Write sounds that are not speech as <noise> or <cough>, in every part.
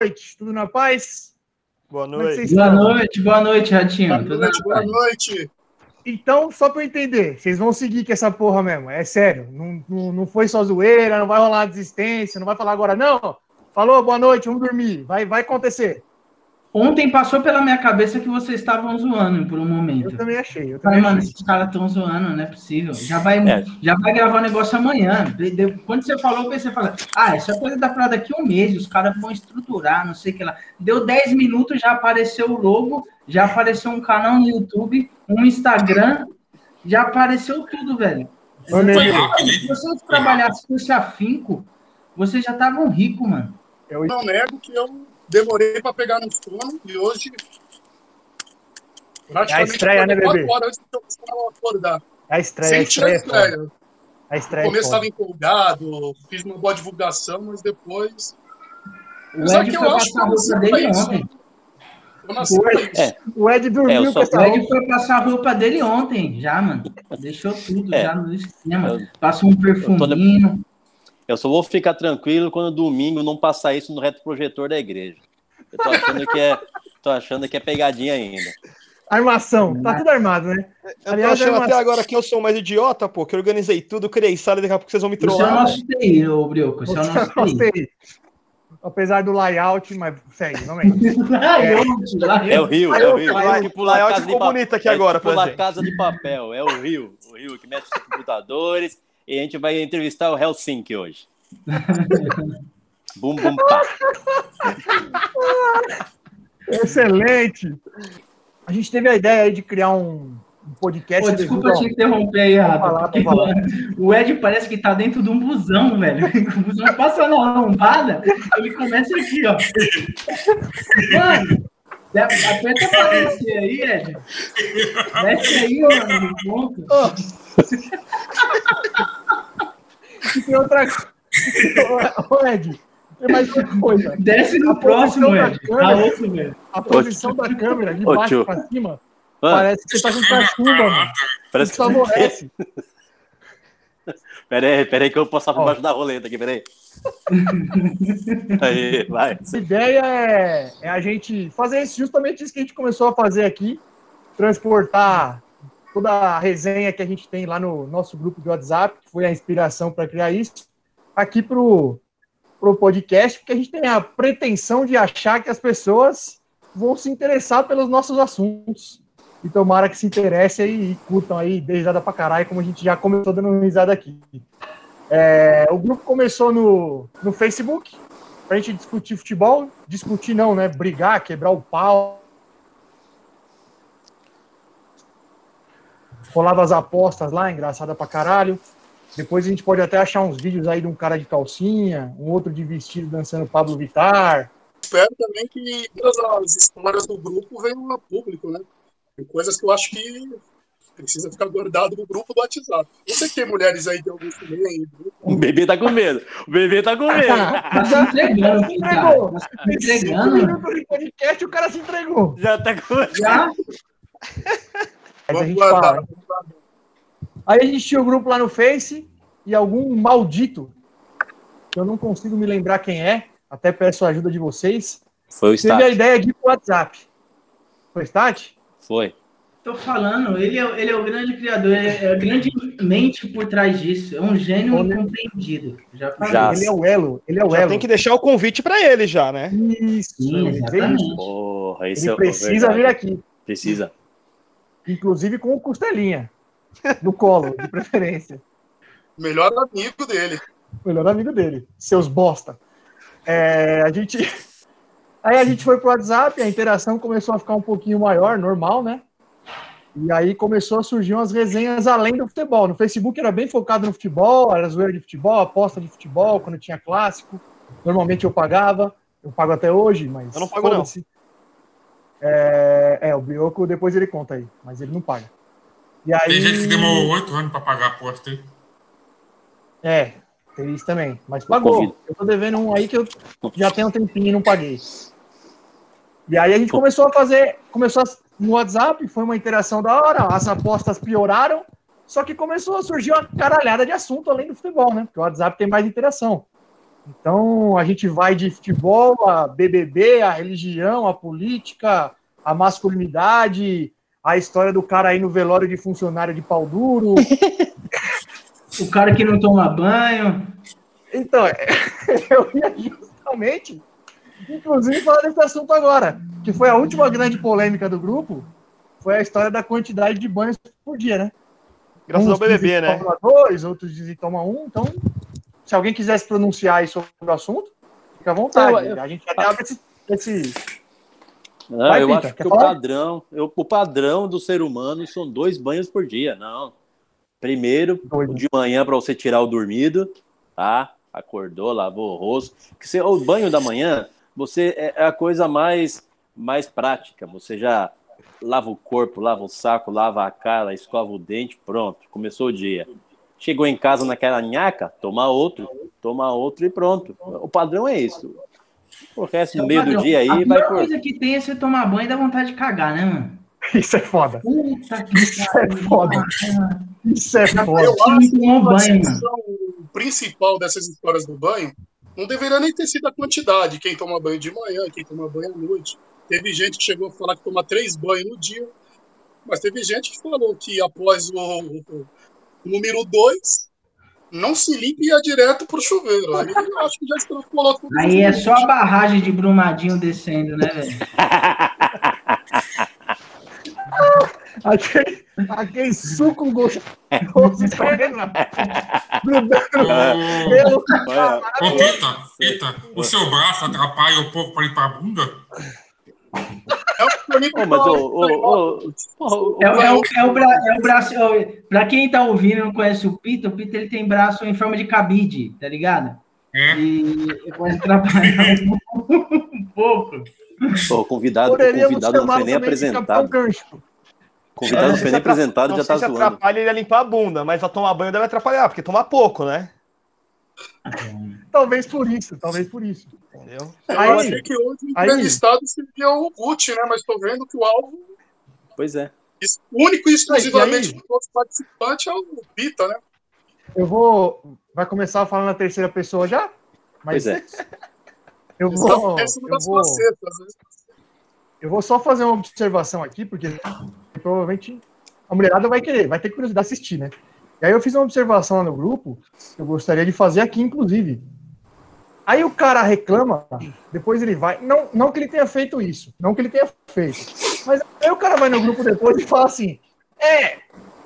noite, tudo na paz? Boa é noite. Boa noite, boa noite, Ratinho. Boa noite, boa noite. Então, só pra eu entender, vocês vão seguir com essa porra mesmo, é sério. Não, não, não foi só zoeira, não vai rolar desistência, não vai falar agora, não. Falou, boa noite, vamos dormir. Vai, vai acontecer. Ontem passou pela minha cabeça que vocês estavam zoando por um momento. Eu também achei. Eu Falei, também mano, achei. esses caras estão zoando, não é possível. Já vai, É. já vai gravar o negócio amanhã. Quando você falou, eu pensei, falei, ah, isso é coisa da pra daqui a um mês, os caras vão estruturar, não sei o que lá. Deu 10 minutos, já apareceu o logo, já apareceu um canal no YouTube, um Instagram, já apareceu tudo, velho. Ô? Se vocês trabalhassem com esse afinco, vocês já estavam ricos, mano. eu- Não nego que eu demorei para pegar no sono e hoje. É a estreia, né, quatro bebê? antes eu começar a acordar. a estreia, a Senti a estreia, é estreia. A No estreia. é começo estava empolgado, fiz uma boa divulgação, mas depois. O Só Ed que foi eu acho que eu nasci pra dele isso. ontem. Eu nasci pra isso. É. O Ed dormiu É, com essa O Ed foi passar a roupa dele ontem, já, mano. Deixou tudo É. já no esquema. Eu- Passou um perfuminho. Eu só vou ficar tranquilo quando domingo não passar isso no retroprojetor da igreja. Eu tô achando que é, tô achando que é pegadinha ainda. Armação, tá tudo armado, né? Eu tô Aliás, achando é uma- até agora que eu sou mais idiota, pô, que eu organizei tudo, criei sala e daqui a pouco vocês vão me Você é o trollar. nosso TI, ô Brioco. Você é o nosso TI. gostei. Apesar do layout, mas segue, não. <laughs> Layout, layout. É o Rio, é o Rio. Vai, É a layout ficou bonito aqui É agora pular gente. casa de papel. É o Rio. O Rio que mexe nos computadores. E a gente vai entrevistar o Helsinki hoje. <laughs> bum, bum, pá. <laughs> Excelente! A gente teve a ideia aí de criar um, um podcast. Pô, desculpa te interromper aí, Rafa. mano, O Ed parece que tá dentro de um busão, velho. <laughs> O busão passa na lombada, ele começa aqui, ó. Mano, aperta pra descer aí, Ed. Desce aí, ó, no ponto. E tem outra coisa. Ô, Ed, tem mais outra coisa. Desce no A próximo, posição da Ed. câmera. A outro, velho. A posição da câmera, de Ô, baixo pra cima, Ah, parece que você tá com cachumba, mano. parece Isso que. favorece. <laughs> Pera aí, pera aí que eu vou passar por baixo da roleta aqui, pera aí. <laughs> Aí, vai. A ideia é, é a gente fazer isso, justamente isso que a gente começou a fazer aqui, transportar toda a resenha que a gente tem lá no nosso grupo de WhatsApp, que foi a inspiração para criar isso, aqui pro, pro podcast, porque a gente tem a pretensão de achar que as pessoas vão se interessar pelos nossos assuntos. E tomara que se interessem e, e curtam aí, dê risada pra caralho, como a gente já começou dando risada aqui. É, o grupo começou no, no Facebook, pra gente discutir futebol. Discutir não, né? Brigar, quebrar o pau. Rolava as apostas lá, engraçada pra caralho. Depois a gente pode até achar uns vídeos aí de um cara de calcinha, um outro de vestido dançando Pablo Vittar. Espero também que todas as histórias do grupo venham a público, né? Tem coisas que eu acho que precisa ficar guardado no grupo do WhatsApp. Que tem mulheres aí eu vi também. O bebê tá com medo. O bebê tá com medo. <laughs> Tá se entregando. Entregou. Tá se Tem cinco entregando. minutos de podcast o cara se entregou. Já tá com Já? <laughs> Mas a gente guardar. fala. Aí a gente tinha o grupo lá no Face e algum maldito, que eu não consigo me lembrar quem é, até peço a ajuda de vocês, Foi o teve a ideia de ir pro WhatsApp. Foi Stat? Foi. Tô falando, ele é, ele é o grande criador, é, é a grande mente por trás disso. É um gênio Olha. incompreendido. Já falei. Já. Ele é o elo, ele é o Já elo. tem que deixar o convite pra ele já, né? Isso, Sim, exatamente. Porra, ele é precisa vir aqui, Precisa. Inclusive com o costelinha, no colo, de preferência. Melhor amigo dele. melhor amigo dele, seus bosta. É, a gente. Aí a gente foi pro WhatsApp, a interação começou a ficar um pouquinho maior, normal, né? E aí começou a surgir umas resenhas além do futebol. No Facebook era bem focado no futebol, era zoeira de futebol, aposta de futebol, quando tinha clássico. Normalmente eu pagava, eu pago até hoje, mas. Eu não pago, não. É, é, o Brioco depois ele conta aí, mas ele não paga. E aí, Tem gente que demorou oito anos pra pagar a aposta aí. É, tem isso também. Mas pagou. Eu tô devendo um aí que eu já tenho um tempinho e não paguei. E aí a gente começou a fazer, começou a- no WhatsApp, foi uma interação da hora, as apostas pioraram, só que começou a surgir uma caralhada de assunto além do futebol, né? Porque o WhatsApp tem mais interação. Então a gente vai de futebol a BBB, a religião, a política, a masculinidade, a história do cara aí no velório de funcionário de pau duro. <laughs> O cara que não toma banho. Então, <laughs> eu ia justamente, inclusive, falar desse assunto agora, que foi a última grande polêmica do grupo, foi a história da quantidade de banhos por dia, né? Graças ao Uns dizem BBB, né? toma dois, outros dizem que toma um, então, se alguém quiser se pronunciar aí sobre o assunto, fica à vontade. Eu- eu- a gente até abre esse, esse Não, Vai, eu Pita, acho que o padrão, eu- o padrão do ser humano são dois banhos por dia. Não. Primeiro, Doido. o de manhã para você tirar o dormido, tá? Acordou, lavou o rosto. Que você, o banho da manhã, você é é a coisa mais mais prática. Você já lava o corpo, lava o saco, lava a cara, escova o dente, pronto, começou o dia. Chegou em casa naquela nhaca, toma outro, toma outro e pronto. O padrão é isso. O resto no meio do dia a aí vai por. coisa que tem é você tomar banho e dar vontade de cagar, né, mano? <laughs> Isso é foda. Puta que Isso é foda. Isso é foda. Eu acho que a principal dessas histórias do banho não deveria nem ter sido a quantidade, quem toma banho de manhã, quem toma banho à noite. Teve gente que chegou a falar que toma três banhos no dia, mas teve gente que falou que após o- o número dois não se limpa e ia direto pro chuveiro. Aí eu acho que já extrapolou tudo. Aí é só a barragem de Brumadinho descendo, né, velho? <laughs> Aquele, aquele suco gostoso escorrendo na grudando Ô, Pita, Pita, o seu braço atrapalha um pouco para limpar a bunda? É, o- é o, é o, bra, é o braço. ó, Pra quem tá ouvindo e não conhece o Pita, o Pita ele tem braço em forma de cabide, tá ligado? É. E pode atrapalhar <laughs> um pouco. o convidado, convidado não foi nem apresentado. Convidado não foi nem apresentado, já tá se zoando. atrapalha ele a limpar a bunda, mas a tomar banho deve atrapalhar, porque toma pouco, né? Talvez por isso, talvez por isso. Entendeu? Eu Aí- achei que hoje o aí- entrevistado seria o Gucci, né? Mas tô vendo que o alvo Pois é. único e exclusivamente aí? do nosso participante é o Pita, né? Eu vou. Vai começar falando na terceira pessoa já? Mas Pois é. <laughs> eu vou. pensando Eu vou, facetas, né? eu vou só fazer uma observação aqui, porque provavelmente a mulherada vai querer, vai ter curiosidade de assistir, né? E aí eu fiz uma observação lá no grupo, eu gostaria de fazer aqui, inclusive. Aí o cara reclama, depois ele vai. Não, não que ele tenha feito isso, não que ele tenha feito. Mas aí o cara vai no grupo depois e fala assim: É,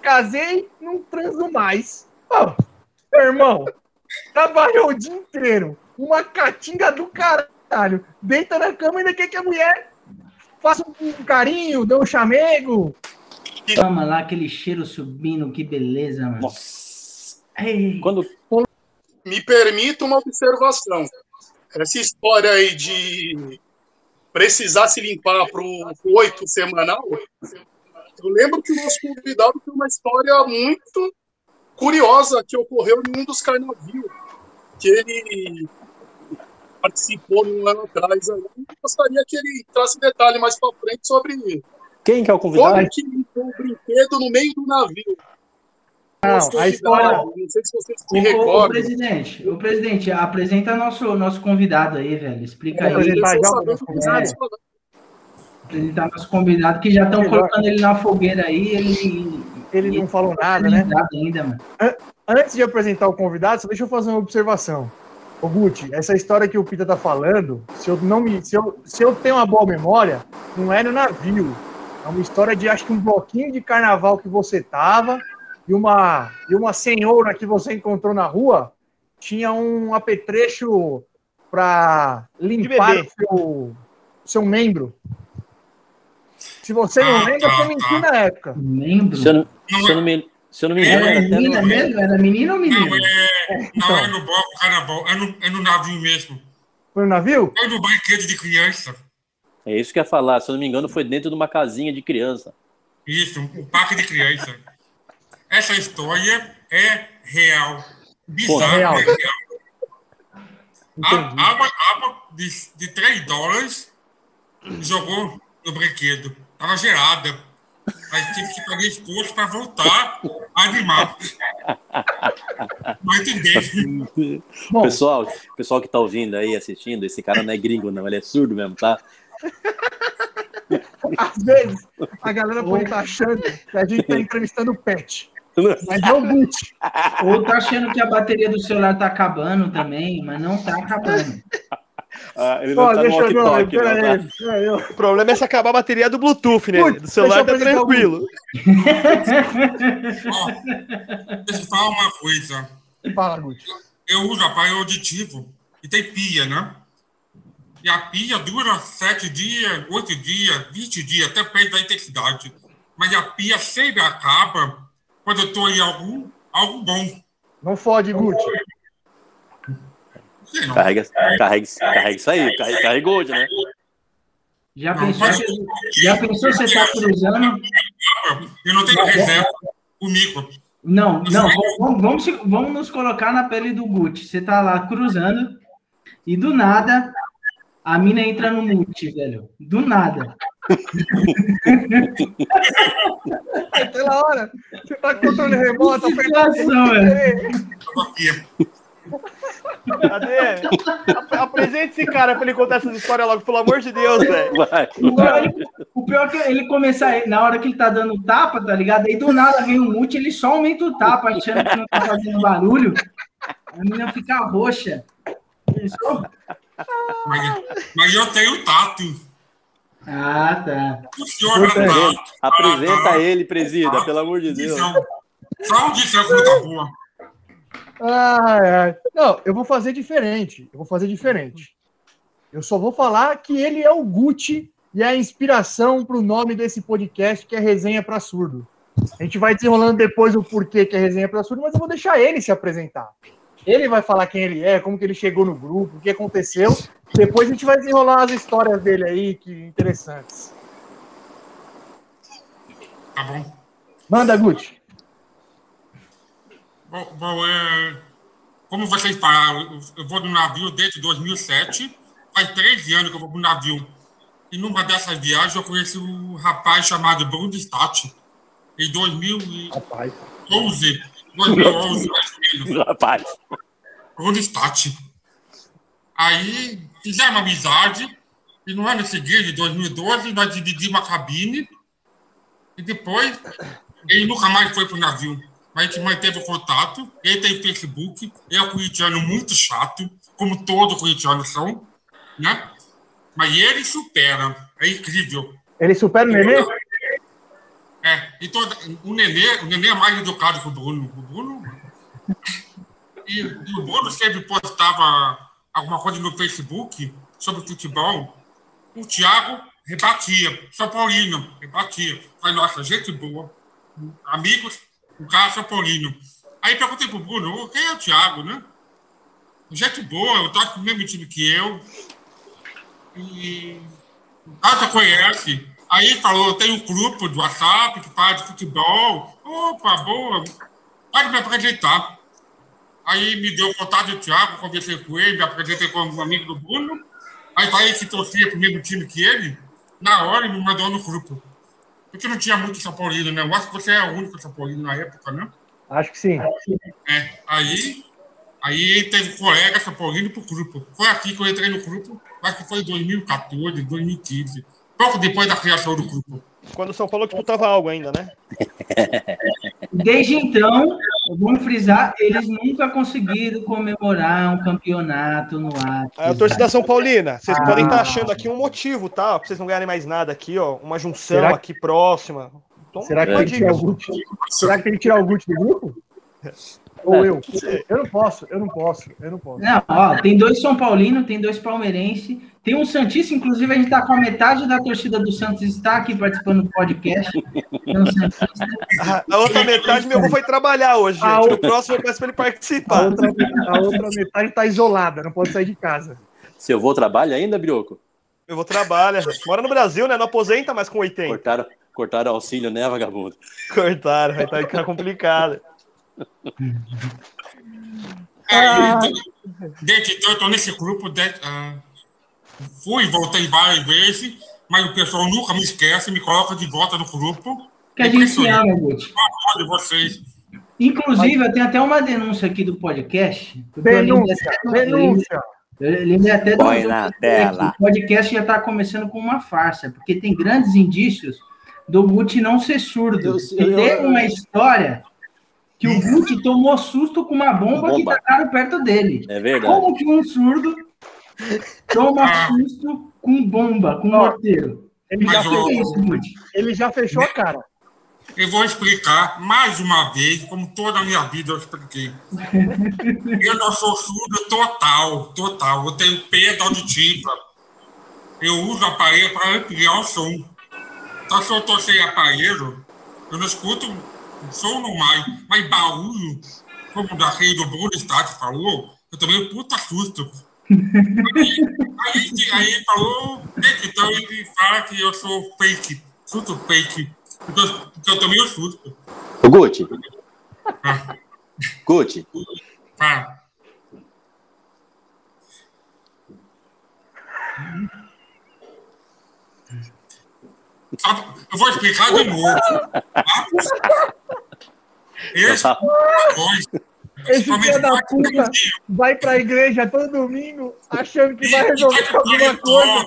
casei, não transo mais. Meu irmão, trabalhou o dia inteiro, uma catinga do caralho, deita na cama e ainda quer que a mulher faça um carinho, dê um chamego. Toma lá aquele cheiro subindo, que beleza, mano. Nossa. Ei, Quando, Me permita uma observação. Essa história aí de precisar se limpar para o oito semanal, eu lembro que o nosso convidado tem uma história muito curiosa que ocorreu em um dos carnavios, que ele participou num ano atrás. Eu gostaria que ele entrasse detalhe mais para frente sobre quem que é o convidado? como que o brinquedo no meio do navio. Não, a história. convidado, Não sei se vocês se recordam. presidente, o presidente, apresenta nosso, nosso convidado aí, velho. Explica Vamos aí. apresentar já o nosso o convidado. falaram. Apresentar nosso convidado, que já estão colocando ele na fogueira aí. Ele, Ele não falou tá nada, né? ainda, mano. Antes de apresentar o convidado, só deixa eu fazer uma observação. Ô, Guti, essa história que o Pita tá falando, se eu não me. Se eu, se eu tenho uma boa memória, não é no navio. É uma história de acho que um bloquinho de carnaval que você tava e uma, e uma senhora que você encontrou na rua tinha um apetrecho para limpar o seu, seu membro. Se você não Ah, lembra, tá, você mentiu tá. na época. Membro. Se eu não, se eu não me, se eu não me engano, Era era menina no, mesmo? Era menina ou menino? Não, é, não Então. é no bloco carnaval, é no, é no navio mesmo. Foi no navio? É no brinquedo de criança. É isso que eu ia falar. Se eu não me engano, foi dentro de uma casinha de criança. Isso, um parque de criança. Essa história é real. Bizarra, Real. é real. A Entendi. água, água de, de 3 dólares jogou no brinquedo. Tava gelada. Aí tive que pagar esforço para voltar animal. Mas entender. <laughs> Bom, Pessoal, pessoal que tá ouvindo aí, assistindo, esse cara não é gringo, não, ele é surdo mesmo, tá? Às vezes a galera pode estar achando que a gente tá entrevistando o Pet. Mas é o Gucci. Ou tá achando que a bateria do celular tá acabando também, mas não tá acabando. Ah, ele não tá deixa walkie-talkie, tá? O problema é se acabar a bateria do Bluetooth, né? Putz, Do celular tá tranquilo. Ó, deixa eu falar uma coisa. Fala, Gucci. Eu uso aparelho auditivo e tem pia, né? E a pia dura sete dias, oito dias, 20 dias, até depende da intensidade. Mas a pia sempre acaba quando eu estou em algum, algo bom. Não fode, não. Carrega, carrega, carrega isso aí, carrega, carregou hoje, né? Já pensou, se- já pensou você tá cruzando? Eu não tenho reserva comigo. Não, não, vamos, vamos, vamos nos colocar na pele do Gucci. Você tá lá cruzando e do nada a mina entra no mute, velho. Do nada. <laughs> Pela hora, você tá com o controle remoto, Que situação, velho. Cadê? Ap- Apresente esse cara pra ele contar essas histórias logo, pelo amor de Deus, velho. Vai. O pior, ele- o pior é que ele começar, na hora que ele tá dando tapa, tá ligado? Aí do nada vem um mute, ele só aumenta o tapa, achando que não tá fazendo barulho. A menina fica roxa. Pensou? Mas, mas eu tenho tato. Ah, tá. O senhor não tato. Apresenta ele, presida, pelo amor de Deus. Só um disser coisa boa. Ai, ai. Não, eu vou fazer diferente. Eu vou fazer diferente. Eu só vou falar que ele é o Gucci e é a inspiração para o nome desse podcast, que é Resenha para Surdo. A gente vai desenrolando depois o porquê que é Resenha para Surdo, mas eu vou deixar ele se apresentar. Ele vai falar quem ele é, como que ele chegou no grupo, o que aconteceu. Depois a gente vai desenrolar as histórias dele aí, que interessantes. Tá bom? Manda, Gucci. Bom, bom, é, como vocês falaram, eu- vou no navio desde 2007. Faz 13 anos que eu vou pro navio. E numa dessas viagens eu conheci um rapaz chamado Bruno Stati. Em 2011. Rapaz. 2011, mais ou menos. Rapaz. Stati. Aí fizemos amizade. E no ano seguinte, em 2012, nós dividimos a cabine. E depois, ele nunca mais foi pro navio. Mas a gente manteve o contato. Ele tem Facebook. Ele é um corintiano muito chato, como todos os corintianos são. Né? Mas ele supera. É incrível. Ele supera o Nenê? É, e toda, o, Nenê, o Nenê é mais educado que o Bruno. O Bruno. E, e o Bruno sempre postava alguma coisa no Facebook sobre futebol. O Thiago rebatia. São Paulino, rebatia. Falei, nossa, gente boa. Amigos, o cara é São Paulino. Aí perguntei pro Bruno, quem é o Thiago, né? Gente boa, eu toco no mesmo time que eu. E. Ah, você conhece? Aí falou, tem um grupo do WhatsApp que de futebol. Opa, boa. Pode me apresentar. Aí me deu o contato do Thiago, conversei com ele, me apresentei como um amigo do Bruno. Aí falei que torcia pro mesmo time que ele. Na hora ele me mandou no grupo. Porque não tinha muito São Paulino, né? Eu acho que você é o único São Paulino na época, né? Acho que sim. É, aí, aí teve colega São Paulino pro grupo. Foi aqui que eu entrei no grupo, acho que foi em 2014, 2015. Pouco depois da criação do grupo. Quando o São Paulo disputava algo ainda, né? <laughs> Desde então, vamos frisar, eles nunca conseguiram comemorar um campeonato no Atlas. Aí a torcida São Paulina, vocês Ah. podem estar achando aqui um motivo, tá? Pra vocês não ganharem mais nada aqui, ó. Uma junção Será que- aqui próxima. Então, Será que uma tem que tirar o. Gucci? Será que tem que tirar o Gucci do grupo? <laughs> Ou eu? Eu não posso, eu não posso, eu não posso. Não, ó, tem dois São Paulino, tem dois palmeirense, tem um Santista, inclusive a gente tá com a metade da torcida do Santos está aqui participando do podcast. Tem um Santista. A, <laughs> a outra metade, meu avô foi trabalhar hoje, A gente. outra- No próximo eu peço pra ele A participar. outra, a outra metade tá isolada, não pode sair de casa. Seu avô trabalha ainda, Brioco? Eu vou trabalhar. Mora no Brasil, né? Não aposenta, mas com 80. Cortaram, cortaram o auxílio, né, vagabundo? Cortaram, vai ficar complicado. É, desde então eu tô nesse grupo, de, ah, fui e voltei várias vezes, mas o pessoal nunca me esquece, me coloca de volta no grupo. Que a gente se ama, Guti. de vocês. Inclusive, eu tenho até uma denúncia aqui do podcast. eu Denúncia, até- denúncia. Eu lembrei até do- Põe do- na do- tela. O podcast já está começando com uma farsa, porque tem grandes indícios do Gucci não ser surdo. Eu- E eu- tem uma história que o Gucci tomou susto com uma bomba, que Bomba. tacaram perto dele. É verdade. Como que um surdo toma Ah. susto com bomba, com morteiro? Ele já, Mas, O que fechou, isso, Gucci? ele já fechou a cara. Eu vou explicar mais uma vez, como toda a minha vida eu expliquei. <laughs> Eu não sou surdo total, total. Eu tenho perda auditiva. Eu uso aparelho para ampliar o som. Então, se eu estou sem aparelho, eu não escuto som não mais. Mas barulho, como o daquele do Bruno Stati falou, eu tomei um puta susto. Aí, aí, aí falou, então ele fala que eu sou fake, susto fake. Porque eu tomei um susto. Ô, Gucci, Ah, Gucci. Sabe, Eu vou explicar de novo. Tá? Esse Tá. voz, Esse principalmente filho da puta vai pra igreja todo domingo achando que vai e- e resolver pro alguma coisa.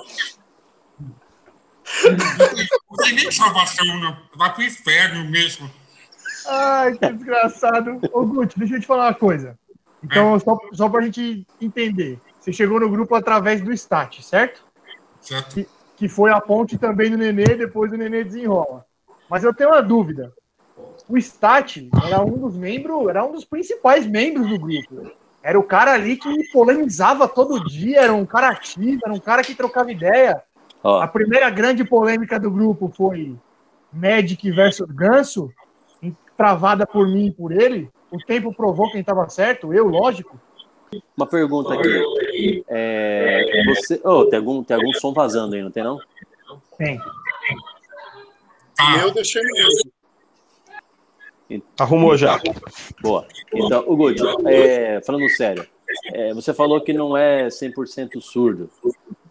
Não tem nem salvação, não. Vai pro inferno mesmo. Ai, que desgraçado. Ô, Guti, deixa eu te falar uma coisa. Então, só, só pra gente entender. Você chegou no grupo através do Stat, certo? Certo? Que foi a ponte também do Nenê, depois o Nenê desenrola. Mas eu tenho uma dúvida. O Stat era um dos membros, era um dos principais membros do grupo. Era o cara ali que polemizava todo dia, era um cara ativo, era um cara que trocava ideia. ó, A primeira grande polêmica do grupo foi Magic versus Ganso, travada por mim e por ele. O tempo provou quem estava certo, eu, lógico. Uma pergunta aqui. É, você, ô, tem, algum, tem algum som vazando aí, não tem não? Tem. Eu deixei mesmo. Arrumou já. Boa. Então, o Gucci, é, falando sério, é, você falou que não é 100% surdo.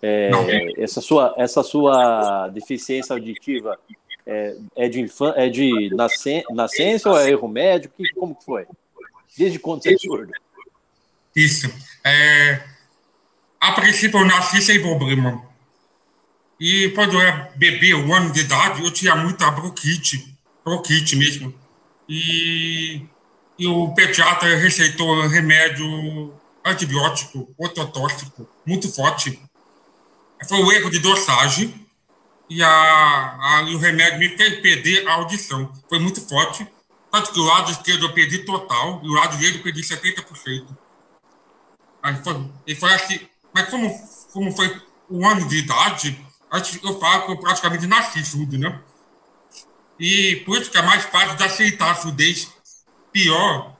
É, essa, sua, essa sua deficiência auditiva é, é de, infan, é de nascen, nascença ou é erro médico? Que, como que foi? Desde quando você é surdo? Isso. É, a princípio, eu nasci sem problema. E quando eu era bebê, um ano de idade, eu tinha muita bronquite, bronquite mesmo. E, e o pediatra receitou remédio antibiótico, ototóxico, muito forte. Foi um erro de dosagem e, a, a- e o remédio me fez perder a audição. Foi muito forte. Tanto que o lado esquerdo eu perdi total e o lado direito eu perdi 70%. Aí foi, e foi assim, mas como, como foi um ano de idade, eu falo que eu praticamente nasci surdo, né? E por isso que é mais fácil de aceitar a surdez. Pior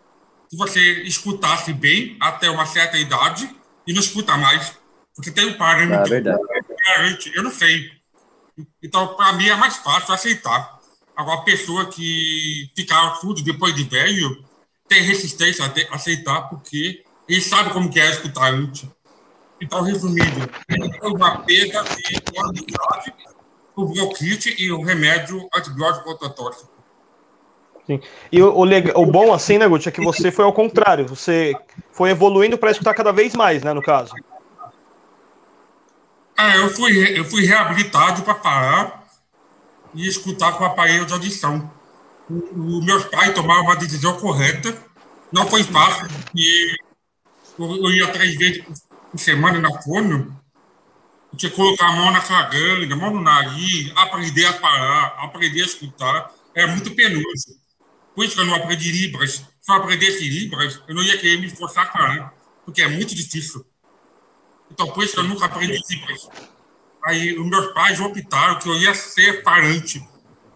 se você escutasse bem até uma certa idade e não escuta mais. Porque tem um parâmetro. Ah, verdade. Eu não sei. Então, para mim, é mais fácil aceitar. Agora, a pessoa que ficar surdo depois de velho tem resistência a aceitar, porque ele sabe como que é escutar antes. Então, resumindo, foi uma perda de qualidade, o bronquite e o remédio antibiótico ototóxico. E o, o, leg- o bom, assim, né, Guti, é que você foi ao contrário. Você foi evoluindo para escutar cada vez mais, né, no caso. Ah, eu fui, eu fui reabilitado para parar e escutar com o aparelho de audição. O, o meus pais tomaram uma decisão correta. Não foi fácil, porque eu, ia três vezes por, semana na fono. Eu tinha que colocar a mão na garganta, a mão no nariz, aprender a parar, aprender a escutar. Era muito penoso. Por isso que eu não aprendi Libras. Se eu aprendesse Libras, eu não ia querer me esforçar a porque é muito difícil. Então, por isso que eu nunca aprendi Libras. Aí, os meus pais optaram que eu ia ser parante.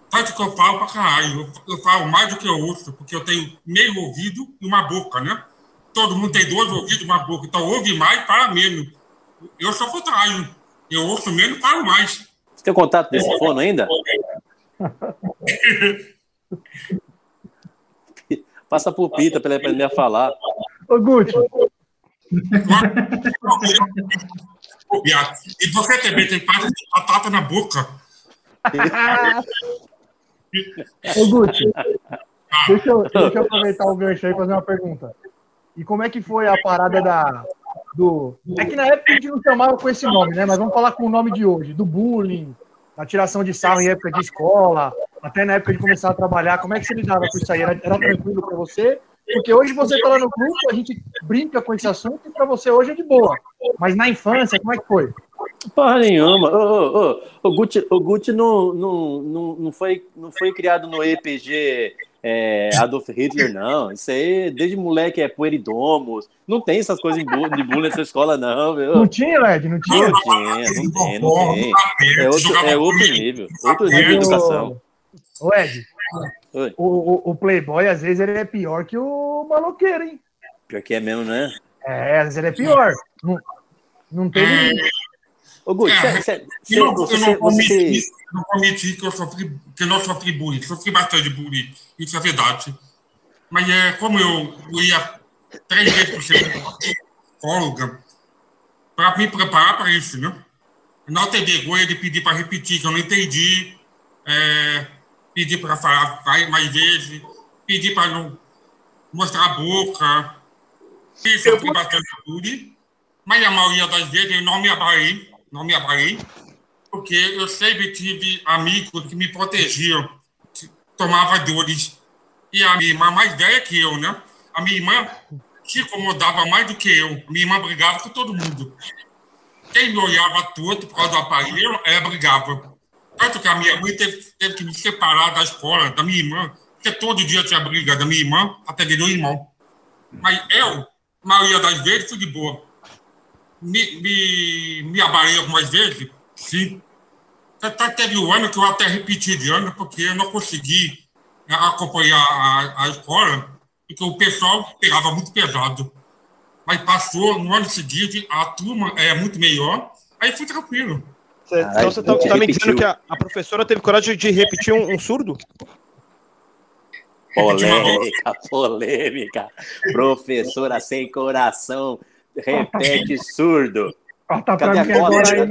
Tanto que eu falo pra caralho. Eu, eu falo mais do que eu ouço, porque eu tenho meio ouvido e uma boca, né? Todo mundo tem dois ouvidos uma boca. Então, ouve mais, fala menos. Eu sou contrário. Eu ouço menos, falo mais. Você tem contato desse fone ainda? <laughs> Passa pro Pita para ele aprender a falar. Ô, Guti, E você também tem parte de batata na boca. ô, Guti, Deixa eu, deixa eu aproveitar o gancho aí e fazer uma pergunta. E como é que foi a parada da. Do... É que na época a gente não chamava com esse nome, né? Mas vamos falar com o nome de hoje, do bullying, da tiração de sarro em época de escola, até na época de começar a trabalhar. Como é que você lidava com isso aí? Era, era tranquilo para você? Porque hoje você tá lá no grupo, a gente brinca com esse assunto e para você hoje é de boa. Mas na infância, como é que foi? Porra nenhuma. Ô, ô, ô, o Gucci, o Gucci não, não, não, não, foi, não foi criado no EPG é, Adolf Hitler, não. Isso aí, desde moleque, é pueridomos. Não tem essas coisas de bullying nessa escola, não, viu? Não tinha, Led? Não tinha? Não tinha, não tem, não tem. É outro, é outro nível. Outro nível de educação. Ô, Ed, o, o, o, Playboy, às vezes, ele é pior que o maloqueiro, hein? Pior que é mesmo, né? É, às vezes ele é pior. Não, não tem. Ô, é, você, eu, não, você, eu não cometi, não cometi que eu sofri, que eu não sofri bullying, sofri bastante bullying, isso é verdade. Mas é, como eu, eu ia três vezes por semana psicóloga, para me preparar para isso, né? Não ter vergonha de pedir para repetir, que eu não entendi, é, pedir para falar mais vezes, pedir para não mostrar a boca. Isso eu sofri bastante bullying, mas a maioria das vezes eu não me abalei não me abalei, porque eu sempre tive amigos que me protegiam, que tomava dores. E a minha irmã mais velha que eu, né? A minha irmã se incomodava mais do que eu. Minha irmã brigava com todo mundo. Quem me olhava torto por causa do aparelho, ela brigava. Tanto que a minha mãe teve, teve que me separar da escola, da minha irmã, porque todo dia tinha briga da minha irmã até do irmão. Mas eu, a maioria das vezes, fui de boa me, me, me abalei algumas vezes, sim. Até teve um ano que eu até repeti de ano, porque eu não consegui né, acompanhar a, a escola, porque o pessoal pegava muito pesado. Mas passou, no ano seguinte, a turma é muito melhor, aí fui tranquilo. Cê, então você está tá me dizendo que a, a, professora teve coragem de repetir um, um surdo? Polêmica, polêmica. Professora sem coração repete surdo. Corta pra mim agora aí,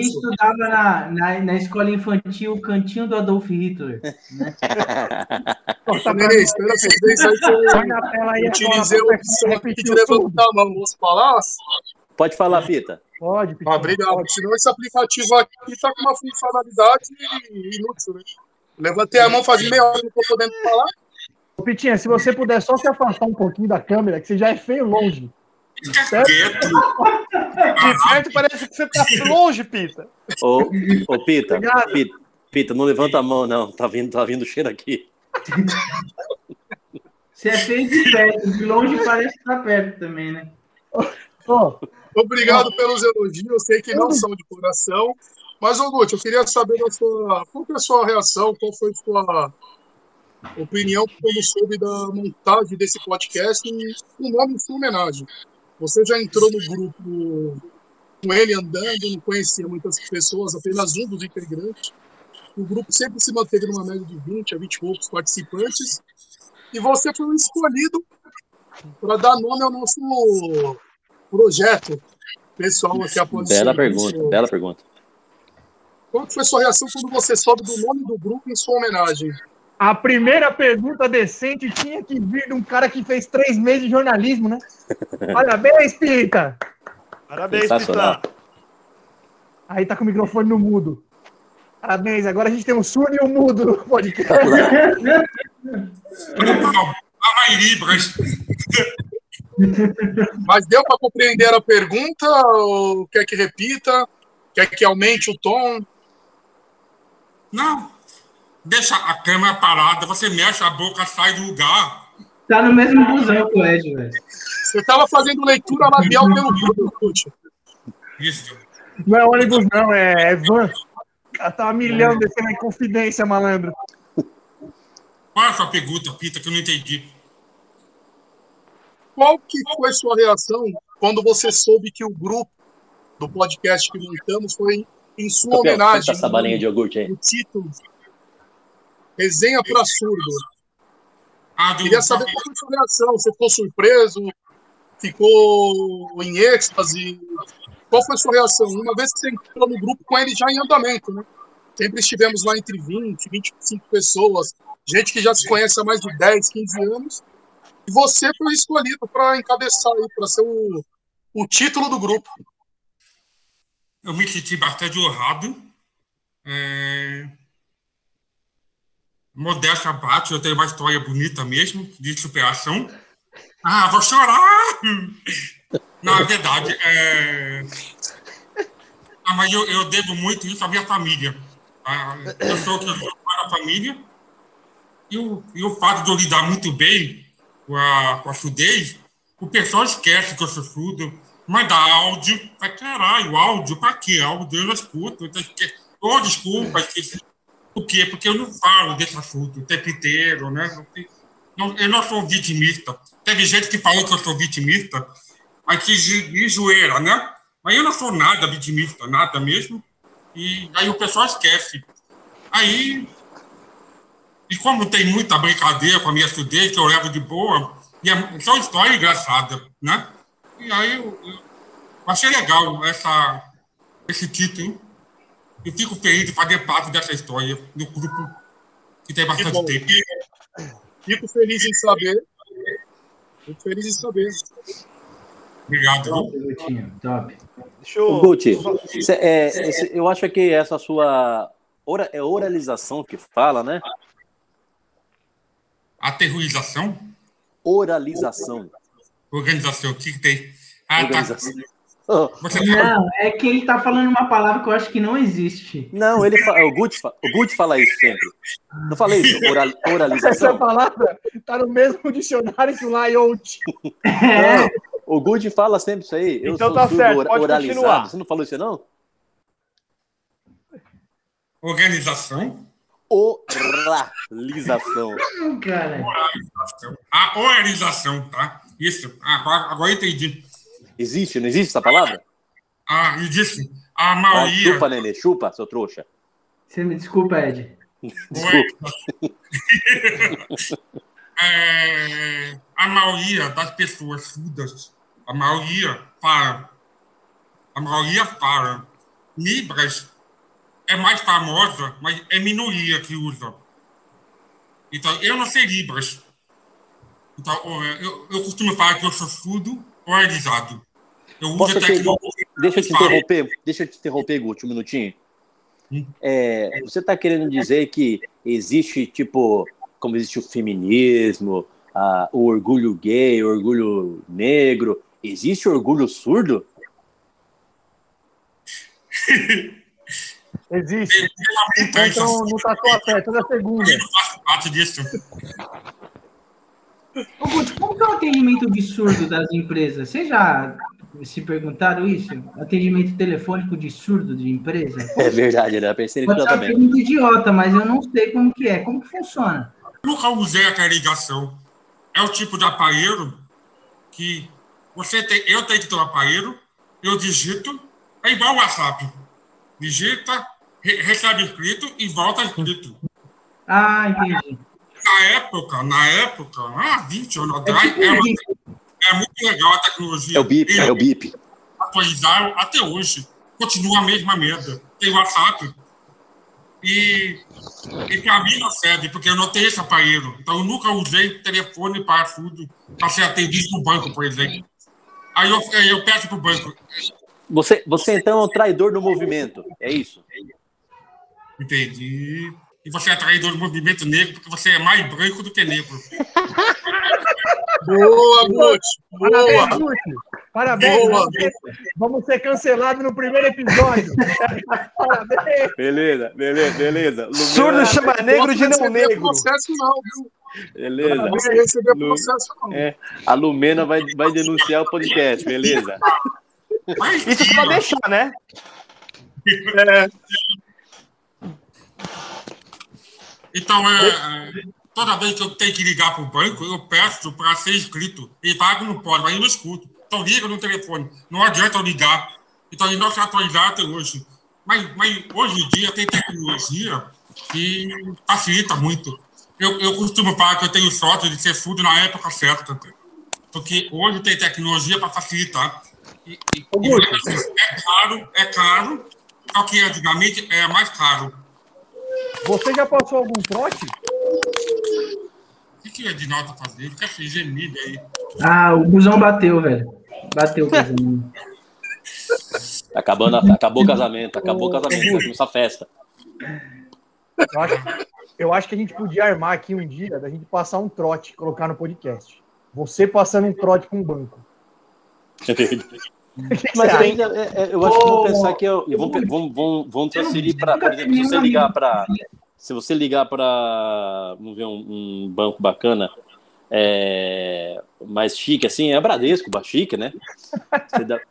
estudava na, na, na, escola infantil Cantinho do Adolf Hitler. Né? Corta pra mim. Espera aí que eu utilizei a opção aqui de levantar a mão. Posso falar? Pode falar, Pita. Pode, Pita. Ah, obrigado. Senão esse aplicativo aqui está com uma funcionalidade inútil, né? Levantei a mão faz meia hora, não estou podendo falar. Pitinha, se você puder só se afastar um pouquinho da câmera, que você já é feio longe. Certo? De perto parece que você tá longe, Pita. Ô, ô Pita, Pita, Pita, não levanta a mão, não. Tá vindo, tá vindo cheiro aqui. Você é feio de perto, de longe parece que tá perto também, né? Oh. Obrigado oh. pelos elogios, eu sei que não são de coração. Mas, ô Guti, eu queria saber da sua, qual foi a sua reação, qual foi a sua opinião quando soube da montagem desse podcast e o nome em sua homenagem. Você já entrou no grupo com ele andando, não conhecia muitas pessoas, apenas um dos integrantes. O grupo sempre se manteve numa média de 20 a 20 poucos participantes. E você foi o escolhido para dar nome ao nosso projeto pessoal aqui a Bela pergunta, bela pergunta. Qual foi sua reação quando você soube do nome do grupo em sua homenagem? A primeira pergunta decente tinha que vir de um cara que fez três meses de jornalismo, né? <laughs> Parabéns, Pita! Parabéns, Pita! Aí tá com o microfone no mudo. Parabéns, agora a gente tem um surdo e um mudo no podcast. Mas deu para compreender a pergunta? Ou quer que repita? Quer que aumente o tom? Não, deixa a câmera parada, você mexe a boca, sai do lugar. Tá no mesmo busão, colégio, velho. Você tava fazendo leitura labial pelo grupo, Isso. Não é ônibus, não, é, é van. Ela tá milhão descendo em confidência, malandro. Qual é a sua pergunta, Pita, que eu não entendi? Qual que foi sua reação quando você soube que o grupo do podcast que montamos foi em sua homenagem? Essa balinha de iogurte aí. O título Resenha para surdo. Ah, Queria saber qual foi a sua reação. Você ficou surpreso? Ficou em êxtase? Qual foi a sua reação? Uma vez que você entrou no grupo com ele já em andamento, né? Sempre estivemos lá entre 20, 25 pessoas, gente que já se conhece há mais de 10, 15 anos. E você foi escolhido para encabeçar aí, para ser o, o título do grupo. Eu me senti bastante honrado. É... Modéstia bate, eu tenho uma história bonita mesmo, de superação. Ah, vou chorar! Na verdade, é... ah, mas eu, eu devo muito isso à minha família. Ah, eu sou que eu sou da família. E o, e o fato de eu lidar muito bem com a, com a surdez, o pessoal esquece que eu sou surdo. Manda áudio. Ai, caralho, áudio, pra quê? Áudio eu não escuto. Então, oh, desculpa, esqueci. Por quê? Porque eu não falo desse assunto o tempo inteiro, né? Eu não sou vitimista. Teve gente que falou que eu sou vitimista, mas que de né? Mas eu não sou nada vitimista, nada mesmo. E aí o pessoal esquece. Aí, e como tem muita brincadeira com a minha estudante, que eu levo de boa, e é só história engraçada, né? E aí eu, eu achei legal essa, esse título. Eu fico feliz de fazer parte dessa história do grupo que tem bastante Que tempo. Fico feliz em saber. Fico feliz em saber. Obrigado. Top. Deixa eu. Cê- é, esse- eu acho que essa sua. ora- é oralização que fala, né? Aterrorização, Oralização. organização, o que, que tem? Ah, tá. Organização. Você Não, é que ele tá falando uma palavra que eu acho que não existe. Não, ele fa... o, Guti fa... o Guti fala isso sempre. Não falei isso? <laughs> Oral... Essa Oralização? palavra tá no mesmo dicionário que o layout. É, O Guti fala sempre isso aí. Eu Então sou tá certo, ora- pode oralizado. continuar. Você não falou isso, não? organização, Oralização. cara. a organização, tá? Isso, agora, agora eu entendi. Existe? Não existe essa palavra? Ah, e disse, a Ah, maioria, chupa, nenê. Chupa, seu trouxa. Você me desculpa, Ed. Desculpa. <laughs> é, a maioria das pessoas surdas, a maioria fala, a maioria fala. Libras é mais famosa, mas é minoria que usa. Então, eu não sei Libras. Então, eu, eu costumo falar que eu sou surdo oralizado. Eu uso Posso a te- tecnologia. Deixa eu te interromper, deixa eu te interromper, Guti, um minutinho. Hum. É, você está querendo dizer que existe, tipo, como existe o feminismo, a- o orgulho gay, o orgulho negro, existe orgulho surdo? <laughs> Existe. Então, Então no Tatuapé, toda segunda. eu faço parte disso. Ô, Guti, como que é o atendimento de surdo das empresas? Vocês já se perguntaram isso? Atendimento telefônico de surdo de empresa? <laughs> É verdade, né? Eu pensei nisso Pode ser uma também. pergunta idiota, mas eu não sei como que é. Como que funciona? nunca usei aquela ligação. É o tipo de aparelho que você tem, eu tenho que ter um aparelho, eu digito, é igual o WhatsApp. Digita, re- recebe escrito e volta escrito. Ah, entendi. Na época, na época, ah, 20 anos É atrás, tipo bip. é muito legal a tecnologia. É o bip, é o bip. atualizaram até hoje. Continua a mesma merda. Tem WhatsApp. E, e para mim não serve, porque eu não tenho esse aparelho. Então eu nunca usei telefone para tudo, para ser atendido no banco, por exemplo. Aí eu, eu peço para o banco, Você, você então é um traidor do movimento, é isso? entendi. E você é traidor do movimento negro, porque você é mais branco do que negro. <laughs> Boa, Guti. Parabéns, Boa. Guti. Parabéns. Boa. Vamos ser, cancelados no primeiro episódio. <laughs> Parabéns. Beleza, beleza, beleza. Surdo chama negro de Não não receber negro. processo, não, viu? Beleza. Não vai receber Lu- processo, não. É, a Lumena vai, vai denunciar o podcast, beleza? Isso é pra deixar, né? É, Então, é, é, toda vez que eu tenho que ligar para o banco, eu peço para ser inscrito. Fala que não pode, mas eu não escuto. Então, liga no telefone. Não adianta eu ligar. Então, ele não se atualizar até hoje. Mas, mas hoje em dia tem tecnologia que facilita muito. Eu, eu costumo falar que eu tenho sorte de ser surdo na época certa. Porque hoje tem tecnologia para facilitar. E, e- e é caro, é caro, só que antigamente era mais caro. Você já passou algum trote? O que, que o Edinaldo tá fazendo? Fica assim, gemido aí. Ah, o busão bateu, velho. Bateu o busão. Acabando, a- acabou o casamento, acabou o casamento, vai começar a festa. Eu acho, eu acho que a gente podia armar aqui um dia da gente passar um trote e colocar no podcast. Você passando um trote com um banco. <laughs> Mas ainda, é, é, eu acho que vão pensar que eu, vão, vão, vão, vão transferir para, por exemplo, se você ligar para, se você ligar para, vamos ver um, um banco bacana, é, mais chique assim, é Bradesco, chique, né?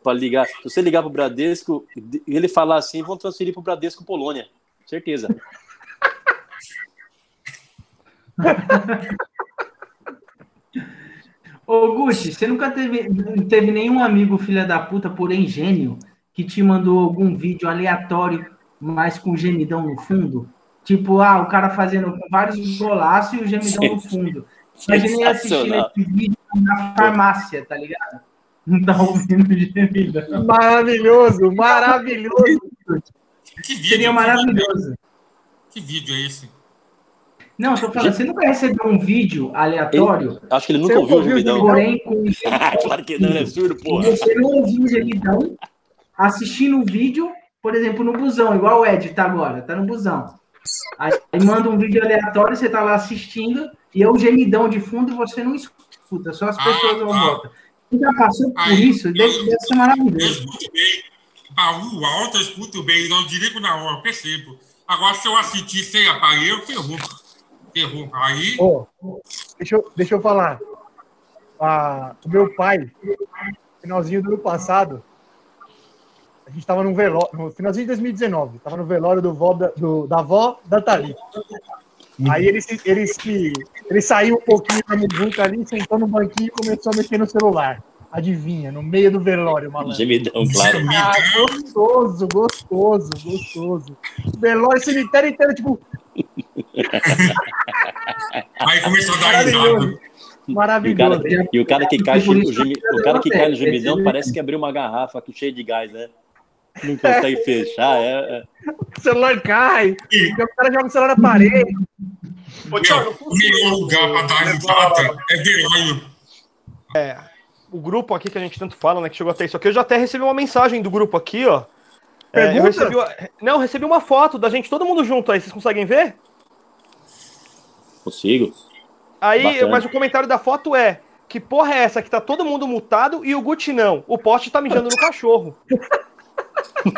Pra ligar, se você ligar para o Bradesco ele falar assim, vão transferir para o Bradesco Polônia, certeza. <laughs> Ô, Gucci, você nunca teve, teve nenhum amigo filha da puta, porém gênio, que te mandou algum vídeo aleatório, mas com gemidão no fundo? Tipo, ah, o cara fazendo vários golaços e o gemidão no fundo. <laughs> Imaginei assistindo esse vídeo na farmácia, tá ligado? Não tá ouvindo <laughs> gemidão. Maravilhoso, maravilhoso. Que vídeo? Seria maravilhoso. Que vídeo é esse? Não, eu tô falando, você nunca recebeu um vídeo aleatório, Acho que ele nunca ouviu o ouviu o gemidão. porém com <laughs> claro que não, ele é surdo, E porra. você não ouviu o gemidão assistindo o vídeo, por exemplo, no busão, igual o Ed tá agora, tá no busão. Aí, manda um vídeo aleatório, você tá lá assistindo, e é o gemidão de fundo e você não escuta, só as pessoas Ah, vão ah. volta. Você já passou por Aí, isso? Deve, deve ser Eu maravilhoso. escuto bem. Baú alto, eu escuto bem. Não dirigo na hora, eu percebo. Agora, se eu assistir sem aparelho, ferrou. Aí, Ô, deixa, eu, deixa eu falar. Ah, o meu pai, finalzinho do ano passado, a gente estava no velório, no finalzinho de 2019, estava no velório do vó da, do- da avó da Thalita. Aí ele, se- ele, se, ele saiu um pouquinho da muvuca ali, sentou no banquinho e começou a mexer no celular. Adivinha, no meio do velório, malandro. Gemidão, claro. Ah, gostoso, gostoso, gostoso. Velório, cemitério inteiro, tipo, <laughs> aí começou a dar maravilhoso. risada. E o Maravilhoso. cara, e o cara que cai, o, cara que cai no gemidão parece que abriu uma garrafa aqui cheia de gás, né? Não consegue fechar, é, é. O celular cai, o cara joga o celular na parede. Ô, Thiago, Meu, o melhor lugar para dar risada é velório. o grupo aqui que a gente tanto fala, né, que chegou até isso aqui, eu já até recebi uma mensagem do grupo aqui, ó. É, eu Pergunta? recebi, uma- não, eu recebi uma foto da gente, todo mundo junto aí, vocês conseguem ver? Consigo. Aí, Bacana. mas o comentário da foto é, que porra é essa que tá todo mundo mutado e o Gucci não? O poste tá mijando no cachorro.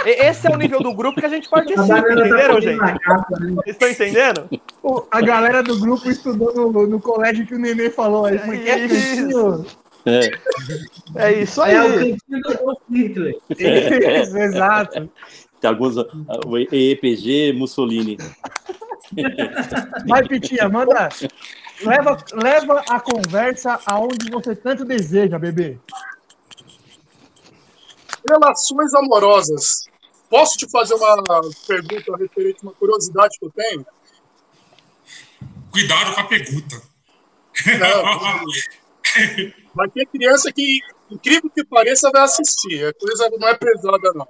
Esse é o nível do grupo que a gente A participa, galera tá entenderam, fazendo gente? na capa, né? Vocês estão entendendo? O- A galera do grupo estudou no, no colégio que o Nenê falou aí. É que é, Isso. É. É isso aí. É o cantinho do Hitler. Isso, <laughs> exato. Tem alguns. ah, EPG Mussolini. Vai, Pitinha, manda. Leva, leva a conversa aonde você tanto deseja, bebê. Relações amorosas. Posso te fazer uma pergunta referente a uma curiosidade que eu tenho? Cuidado com a pergunta. Não, <laughs> vai ter criança que, incrível que pareça, vai assistir. A coisa não é pesada, não.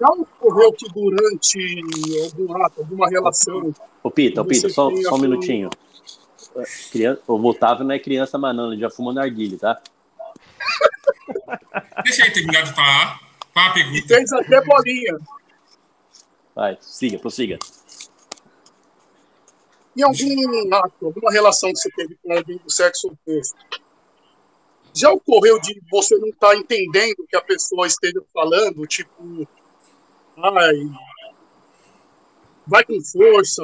Já <laughs> ocorreu que durante algum ato, alguma relação, Ô, Pita, ô, Pita, só, só um minutinho. Criança, o Otávio não é criança, mas não, ele já fuma narguilho, tá? <laughs> Deixa eu terminar de falar. Qual a e pergunta? fez até bolinha. Vai, siga, prossiga. Em algum ato, alguma relação que você teve com alguém do sexo oposto, já ocorreu de você não estar entendendo o que a pessoa esteja falando? Tipo, ai, vai com força,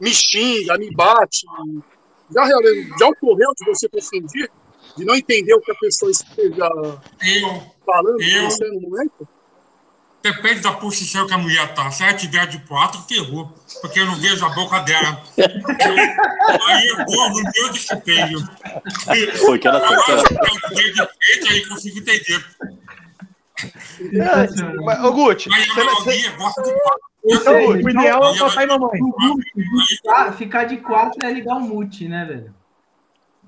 me xinga, me bate. Já, já ocorreu de você confundir? De não entender o que a pessoa esteja Eu, falando Eu- você no momento? Depende da posição que a mulher tá. Se ela tiver de quatro, ferrou. Porque eu não vejo a boca dela. Aí eu vou no meu desempenho. Foi que ela Agora, que ela- se de frente, aí consigo entender. Mas, Ô, Gucci, Mas a maioria gosta do quatro. Então, o ideal é o papai e mamãe. Ficar- Ficar de quatro é ligar o mute, né, velho?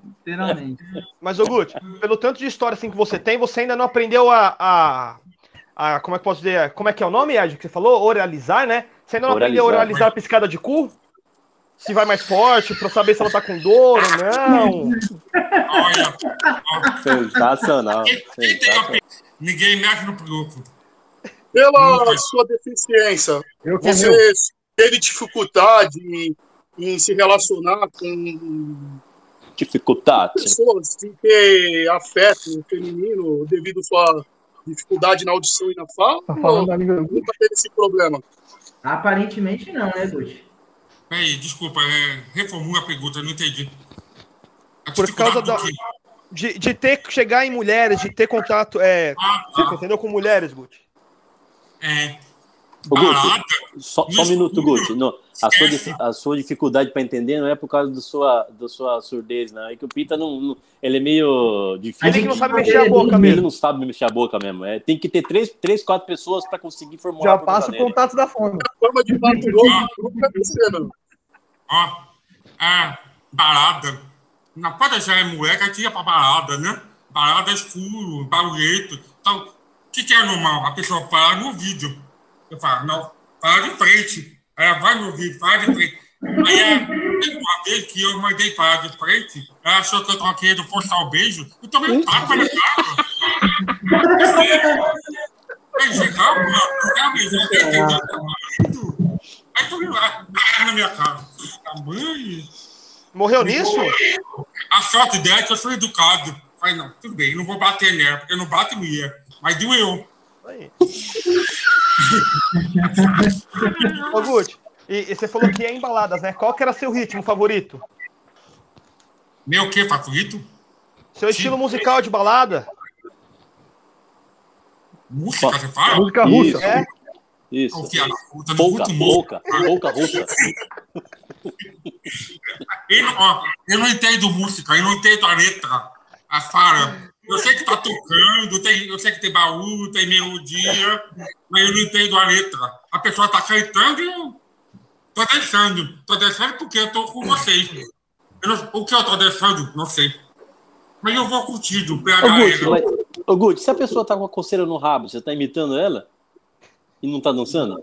Literalmente. Mas, ô Gucci, pelo tanto de história assim que você tem, você ainda não aprendeu a, a, a, como é que posso dizer? Como é que é o nome, Ed, que você falou? Oralizar, né? Você ainda não aprendeu a Oralizar. oralizar a piscada de cu? Se vai mais forte, pra saber se ela tá com dor ou não. Olha, <laughs> Sensacional. ninguém mexe no produto. Pela sua deficiência, Eu que você teve dificuldade em, em se relacionar com Dificuldade. pessoas, em ter afeto feminino devido à sua dificuldade na audição e na fala? Tá ou falando da língua nunca teve esse problema? Aparentemente não, né, Gucci? Peraí, desculpa, é, reformula a pergunta, não entendi. A Por causa da-? De, de ter que chegar em mulheres, de ter contato, é, Ah, você tá. entendeu? Com mulheres, Gucci. É, Ô, Guti, Só, só um minuto, Guti. Não, a, sua, a sua dificuldade para entender não é por causa da sua, da sua surdez, não. É que o Pita não, não- ele é meio difícil. Ele que não sabe mexer a boca Ele mesmo. não sabe mexer a boca mesmo. É, tem que ter três, três quatro pessoas para conseguir formular Já a passa o contato da fome. Forma de bate-louco, nunca é ó, é, balada. Na pode já é moleque, tinha pra balada, né? Balada é escuro, barulhento. Então, o que, que é normal? A pessoa parar no vídeo. Eu falo, não, para de frente. Ela vai no vídeo, para de frente. Aí é, teve uma vez que eu mandei parar de frente, ela achou que eu tava querendo forçar o beijo, eu tomei um tapa na cara. Aí me viu que eu tenho marido. Aí tô lá, ah, na minha cara. Tamanho. Morreu nisso? A sorte dela é que eu sou educado. Falei, não, tudo bem, não vou bater nela, porque eu não bato em mulher. Mas doeu. Aí. <laughs> Ô, Gucci, e, e você falou que é em baladas, né? Qual que era seu ritmo favorito? Meu que, favorito? Seu estilo musical de balada? Música, você fala? Música russa. É? Isso. Filha da puta, Pouca, pouca, pouca russa. Eu, não- ó, eu não entendo música, eu não entendo a letra. A fala. Eu sei que tá tocando, tem, eu sei que tem baú, tem melodia, mas eu não entendo a letra. A pessoa tá cantando e eu tô dançando. Tô dançando porque eu tô com vocês. Não- o que eu tô dançando, não sei. Mas eu vou curtindo pela galera. ô, Guti, se a pessoa tá com a coceira no rabo, você tá imitando ela? E não tá dançando?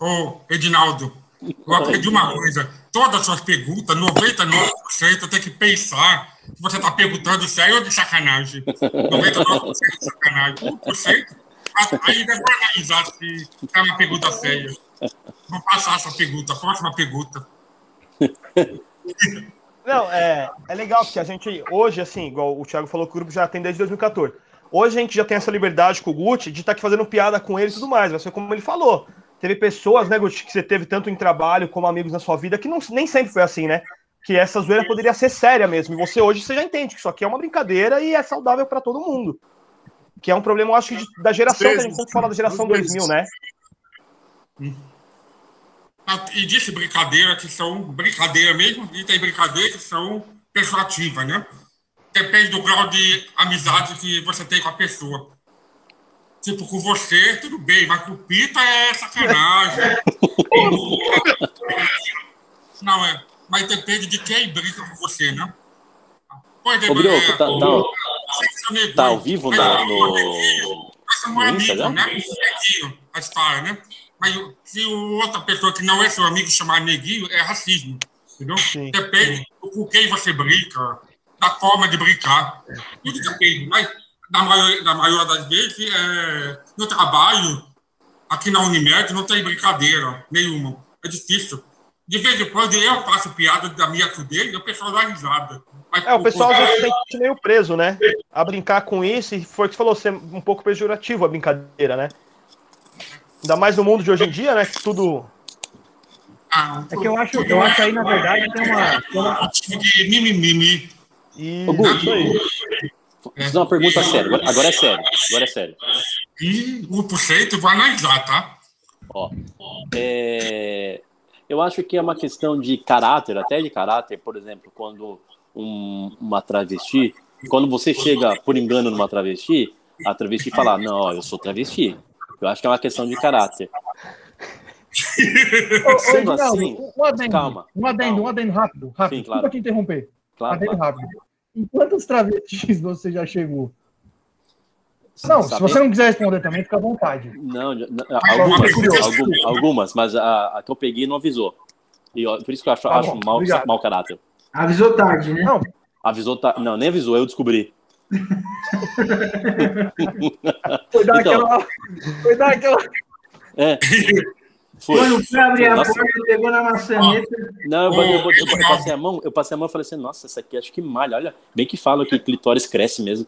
Ô, Edinaldo, eu aprendi uma coisa. Todas as suas perguntas, 99% tem que pensar que você está perguntando sério ou de sacanagem. 99% de sacanagem. 1% ainda vou analisar se é uma pergunta séria. Vou passar essa pergunta. Próxima pergunta. Não, é, é legal porque a gente, hoje, assim, igual o Thiago falou que o grupo já tem desde 2014. Hoje a gente já tem essa liberdade com o Gucci de estar aqui fazendo piada com ele e tudo mais. Mas foi como ele falou. Teve pessoas, né, que você teve tanto em trabalho como amigos na sua vida, que não, nem sempre foi assim, né? Que essa zoeira poderia ser séria mesmo. E você hoje você já entende que isso aqui é uma brincadeira e é saudável para todo mundo. Que é um problema, eu acho, que de- da geração, que a gente sempre fala da geração 2000, né? E disse brincadeira que são brincadeira mesmo, e tem brincadeira que são persuativas, né? Depende do grau de amizade que você tem com a pessoa. Tipo, com você, tudo bem, mas com o Pita é sacanagem. <laughs> Não, é. Mas depende de quem brinca com você, né? Pode Ô, Brioco, tá, tá, você que é negão, tá ao vivo mas- no, no, nós somos no amigos, Instagram? né? Neguinho, a história, né? Mas o- se o- outra pessoa que não é seu amigo chamar neguinho, é racismo. Entendeu? Sim. Depende do com quem você brinca, da forma de brincar. Tudo depende. Mas, na maior, na maior das vezes, é, no trabalho, aqui na Unimed, não tem brincadeira nenhuma. É difícil. De vez em quando eu faço piada da minha dele e o pessoal dá risada. Mas, É, o pessoal às vezes se sente meio preso, né? A brincar com isso, e foi o que você falou, ser um pouco pejorativo a brincadeira, né? Ainda mais no mundo de hoje em dia, né? Que tudo. Ah, É que eu acho, eu acho aí, na verdade, tem uma. tem uma- um tipo de mimimi. Guto, isso aí. Vou fazer uma pergunta séria. Agora, agora é sério. Agora é sério. E 1% vai analisar, tá? Ó, é, eu acho que é uma questão de caráter, até de caráter, por exemplo, quando um- uma travesti, quando você chega por engano numa travesti, a travesti fala, não, ó, eu sou travesti. Eu acho que é uma questão de caráter. <laughs> Sendo assim, um adendo, calma, um adendo, calma. um adendo rápido, rápido. Sim, claro. Desculpa te interromper. Claro, adendo claro. rápido. Em quantas travestis você já chegou? Não, se você não quiser responder também, fica à vontade. Não, não, Mas algumas, curioso. algum- algumas, mas a, a que eu peguei não avisou. E ó, por isso que eu acho, Tá acho mau, caráter. Avisou tarde, né? Não, Avisou, tá, não, nem avisou, eu descobri. <laughs> foi dar Então. aquela. Foi dar aquela. É. <laughs> Foi. Quando foi abrir a Nossa. porta, ele pegou na maçaneta. Não, eu, eu- eu- eu passei a mão, eu passei a mão e falei assim, nossa, essa aqui acho que malha. Olha, bem que fala que clitóris cresce mesmo.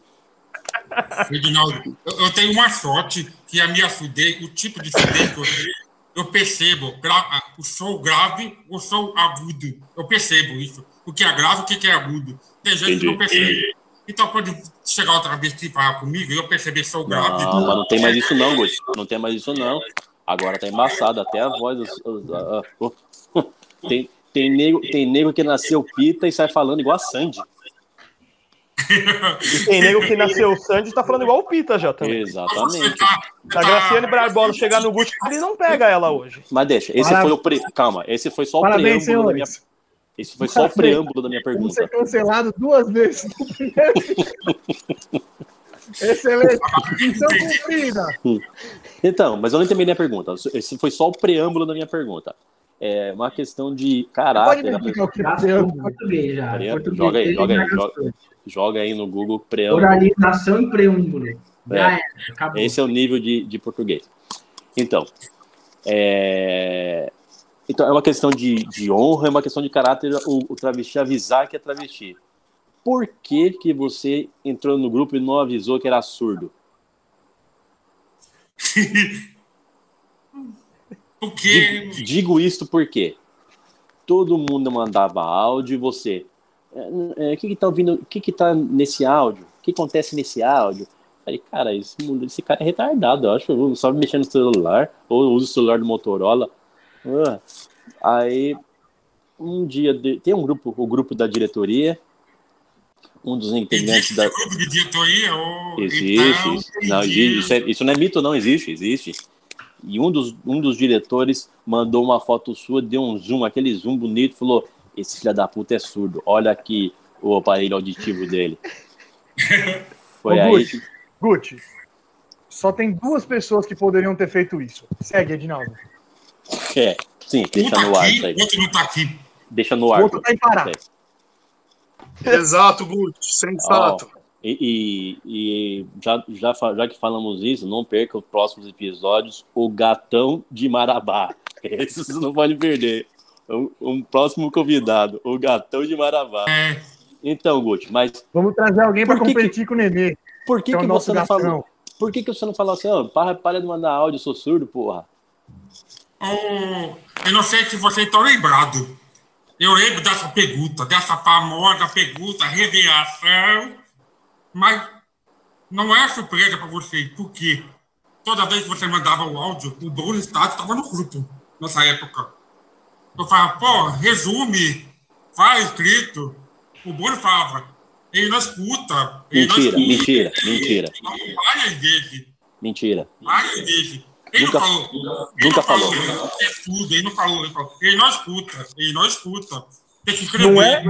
Reginaldo, eu, eu tenho uma sorte que a minha fudez, o tipo de fudez que eu tenho, eu percebo gra- o som grave ou som agudo. Eu percebo isso. O que é grave, o que é agudo. Tem gente que não percebe. Então, quando chegar outra vez que falar comigo, eu perceber som grave. Não, mas não tem mais isso não, Guti. Não tem mais isso não. Agora tá embaçado, até a voz. os- os- a- a- <laughs> tem, tem, nego, tem nego que nasceu pita e sai falando igual a Sandy. E <laughs> tem nego que nasceu Sandy e tá falando igual o Pita já também. Exatamente. Se a Graciane Barbosa chegar no Gucci, ele não pega ela hoje. Mas deixa, esse Parabéns. foi o pre... calma, esse foi só o Parabéns, preâmbulo da minha senhores. esse foi só o preâmbulo da minha Vamos ser pergunta. cancelados duas vezes. <laughs> Excelente. Missão cumprida. Então, mas eu não terminei a pergunta. Esse foi só o preâmbulo da minha pergunta. É uma questão de Pode caráter. me pessoa. o que é português já. Português joga aí, joga aí, joga. Joga aí no Google preâmbulo. Oralização e preâmbulo. É. acabou. Esse é o nível de, de português. Então, é... então, é uma questão de, de honra, é uma questão de caráter o, o travesti avisar que é travesti. Por que, que você entrou no grupo e não avisou que era surdo? <laughs> porque Digo, digo isto porque todo mundo mandava áudio e você. é, é, O que que tá ouvindo? O que que tá nesse áudio? O que acontece nesse áudio? Falei, cara, esse, esse cara é retardado, eu acho. Eu só mexendo no celular, ou usa o celular do Motorola. Ah, Aí, um dia, de- tem um grupo, o grupo da diretoria, um dos integrantes existe da. esse grupo de diretoria? Ou, Existe, então, isso, não, entendi. existe, isso, é- isso não é mito, não, existe, existe. E um dos, um dos diretores mandou uma foto sua, deu um zoom, aquele zoom bonito, falou: Esse filho da puta é surdo, olha aqui o aparelho auditivo dele. <laughs> Foi Ô, aí. Guti, Guti, só tem duas pessoas que poderiam ter feito isso. Segue, Edinaldo. É, sim, Um deixa tá no ar aqui, aí. outro não tá aqui. Deixa no O ar. outro tá em Pará. É. Exato, Guti, sensato. E, e- e já, já, já que falamos isso, não perca os próximos episódios, o Gatão de Marabá. <laughs> Esse você não pode perder. Um, um próximo convidado, o Gatão de Marabá. É, Então, Guti, mas Vamos trazer alguém para Por que competir com o Nenê, por que, que é o que nosso você não falou? Por que, que você não falou assim, ó, para, para de mandar áudio, eu sou surdo, porra? Oh, eu não sei se vocês estão lembrados. Eu lembro dessa pergunta, dessa famosa pergunta, revelação, mas não é surpresa para vocês, porque toda vez que você mandava o áudio, o Bruno Estado estava no grupo nessa época. Eu falava, pô, resume, faz escrito. O Bruno falava, ele não escuta. Ele não Mentira, escuta. mentira, mentira, Várias vezes. mentira. Várias vezes. Ele Nunca- não falou. Ele nunca não falou. falou. É tudo, ele não falou. Ele, falou. ele não escuta. Ele não escuta. Tem que escrever. Não é,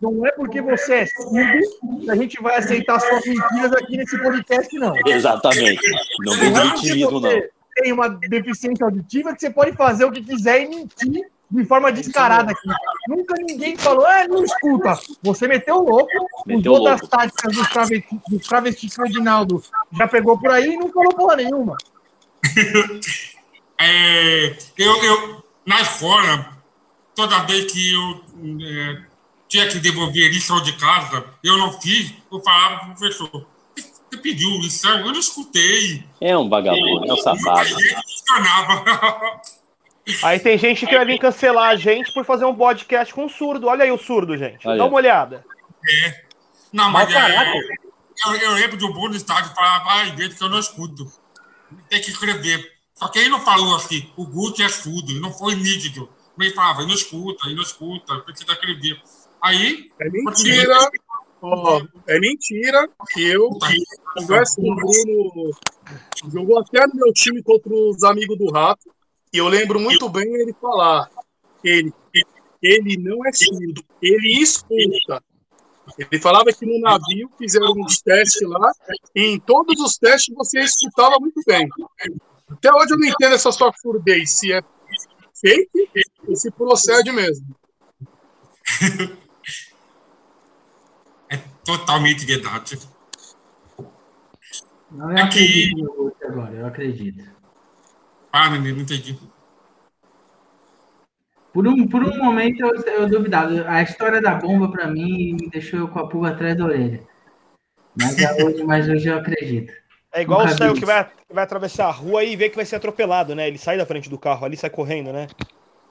não é porque você é surdo que a gente vai aceitar suas mentiras aqui nesse podcast, não. Exatamente. Não vem é do porque vitimismo, não. você tem uma deficiência auditiva que você pode fazer o que quiser e mentir de forma descarada aqui. Nunca ninguém falou, ah, não escuta. Você meteu o louco, Meteu usou das táticas dos travestis, dos travestis que o Edinaldo já pegou por aí e não falou porra nenhuma. <laughs> É, eu, eu, na escola, toda vez que eu é, tinha que devolver lição de casa, eu não fiz, eu falava para o professor, você pediu lição? Eu não escutei. É um vagabundo, é um safado. Aí ele funcionava. Aí tem gente que vai vir cancelar a gente por fazer um podcast com surdo. Olha aí o surdo, gente. Olha. Dá uma olhada. Não, mas caráter. é, eu, eu lembro do Bruno Estádio falar várias vezes que eu não escuto. Tem que escrever. Só que ele não falou assim, o Guti é surdo, não foi nítido. Mas ele falava, ele não escuta, ele não escuta, precisa escrever. Aí, É mentira. Ó, é mentira que eu converso com o Bruno. Jogou até no meu time contra os amigos do Rato. E eu lembro muito bem ele falar. Ele, ele não é surdo, ele escuta. Ele falava que no navio fizeram uns testes lá, e em todos os testes você escutava muito bem. Até hoje eu não entendo essa sua furdez, se é fake ou se procede mesmo. <laughs> É totalmente verdade. Não, eu É Guti agora, eu acredito. Ah, menino, não entendi. Por um, por um momento eu, eu duvidava. A história da bomba, pra mim, me deixou eu com a pulga atrás da orelha. Mas, é hoje, mas hoje eu acredito. É igual o céu que vai, que vai atravessar a rua e vê que vai ser atropelado, né? Ele sai da frente do carro ali, sai correndo, né?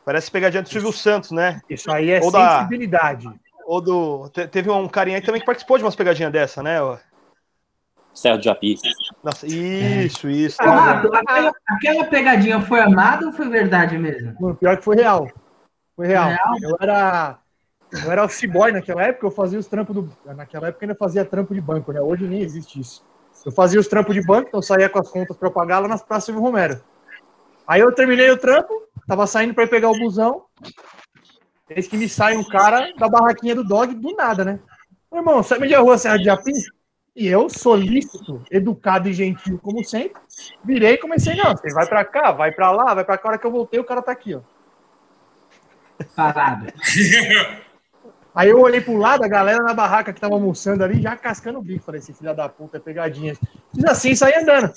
Parece pegadinha do Silvio Santos, né? Isso aí é Ou da- sensibilidade. Ou do. te- Teve um carinha aí também que participou de umas pegadinhas dessa, né? de Japi. Nossa, isso, isso. Ah, aquela, aquela pegadinha foi amada ou foi verdade mesmo? Pior que foi real. Foi real. Real? Eu era. Eu era office naquela época, eu fazia os trampos do. Naquela época ainda fazia trampo de banco, né? Hoje nem existe isso. Eu fazia os trampos de banco, então eu saía com as contas pra pagar lá nas praças Silvio Romero. Aí eu terminei o trampo, tava saindo pra ir pegar o busão. Eis que me sai um cara da barraquinha do dog do nada, né? Meu irmão, sabe onde é rua Serra de Japim? E eu, solícito, educado e gentil, como sempre, virei e comecei, não, você vai pra cá, vai pra lá, vai pra cá. A hora que eu voltei, o cara tá aqui, ó. Parado. <laughs> Aí eu olhei pro lado, a galera na barraca que tava almoçando ali, já cascando o bico. Falei, esse filho da puta é pegadinha. Fiz assim, saí andando.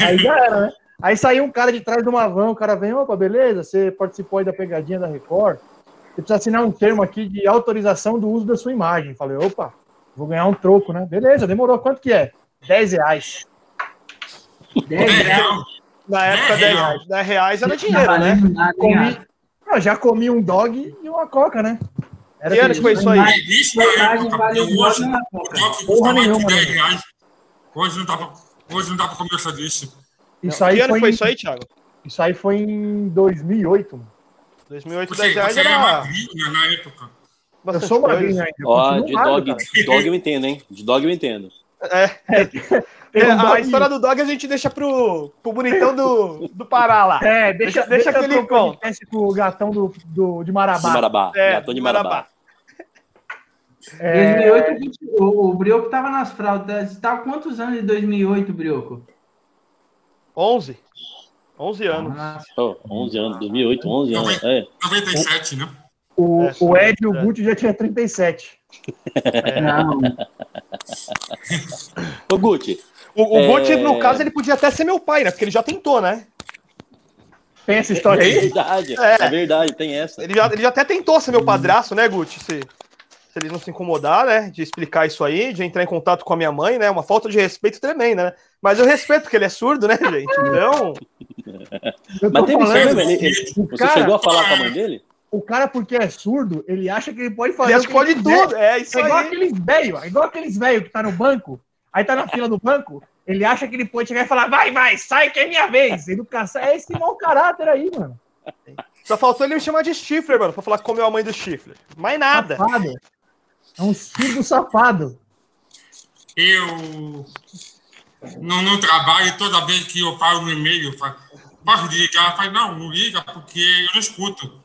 Aí já era, né? Aí saiu um cara de trás de uma van, o cara vem, opa, beleza, você participou aí da pegadinha da Record, você precisa assinar um termo aqui de autorização do uso da sua imagem. Falei, opa, vou ganhar um troco, né? Beleza, demorou, quanto que é? 10 reais. 10 reais. Na época, É 10 real. reais. 10 reais era dinheiro, né? Comi, Ara? não, já comi um dog e uma coca, né? Era Que ano que foi isso aí? Isso vale hoje, uma coca. Porra nenhuma, 10 né? Hoje não dá pra, hoje não dá pra conversar disso. Isso que aí, ano foi, foi em- isso aí, Thiago? isso aí foi em 2008, mano. 2008, Você, 10 reais você era era magrinho na época. Eu sou magrinho ainda. eu Ó, de dog, de dog eu entendo, hein? De dog eu entendo. É, <laughs> é, um a história do dog a gente deixa pro, pro bonitão do, do Pará lá. É, deixa, Deixa- deixa deixa, aquele pro conto. podcast com o gatão do, do, de De Marabá. Marabá. É, Gatão de Marabá. Marabá. É, 2008, a gente- o, o Brioco tava nas fraldas. Você tava quantos anos em 2008, Brioco? 11. 11 anos. Nossa, Oh, 11 anos, 2008, 11 anos. É. 97, né? o, É, o Ed e o é. Guti já tinha 37. <laughs> Não, Ô, Guti, O, o É. Guti, no caso, ele podia até ser meu pai, né? Porque ele já tentou, né? Tem essa história é aí? verdade, É. é verdade, tem essa. Ele já, ele já até tentou ser meu padrasto, né, Guti? Se, se ele não se incomodar, né? De explicar isso aí, de entrar em contato com a minha mãe, né? Uma falta de respeito tremenda, né? Mas eu respeito, porque ele é surdo, né, gente? Então, <laughs> Mas teve isso falando, mesmo? Ele- ele- o você cara- chegou a falar com a mãe dele? O cara, porque é surdo, ele acha que ele pode fazer. ele acha que que pode ele tudo. É isso É igual aí. aqueles velhos, é igual aqueles velhos que tá no banco, aí tá na fila do banco, ele acha que ele pode chegar e falar, vai, vai, sai que é minha vez. Educação, é esse mau caráter aí, mano. Só faltou ele me chamar de Stifler, mano, pra falar que comeu a mãe do Stifler. Mais nada. Safado. É um surdo safado. Eu, no, no trabalho, toda vez que eu falo no e-mail, eu falo, posso ligar? Falo, não, não liga, porque eu não escuto.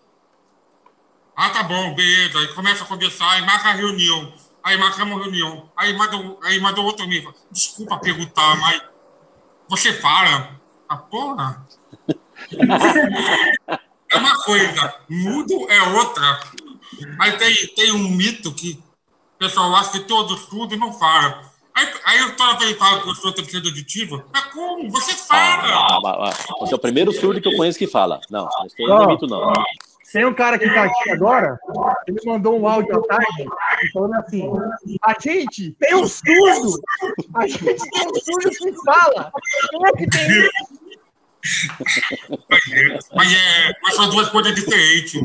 Ah, tá bom, beleza. Aí começa a conversar, aí marca a reunião. Aí marca uma reunião. Aí manda, um- aí manda outro e-mail. fala, Desculpa perguntar, mas você fala? Ah, porra. É uma coisa, mudo é outra. Aí tem, tem um mito que o pessoal acha que todo surdo não fala. Aí, aí eu toda vez falo que eu sou terceiro auditivo. Mas como? Você fala! Ah, ah, ah, Você é o primeiro surdo que eu conheço que fala. Não, não é mito, não. Tem um cara que tá aqui agora, ele mandou um áudio à tarde, falando assim: a gente tem um surdo, a gente tem um surdo que fala. Como é que tem isso? Mas, é, mas são duas coisas diferentes.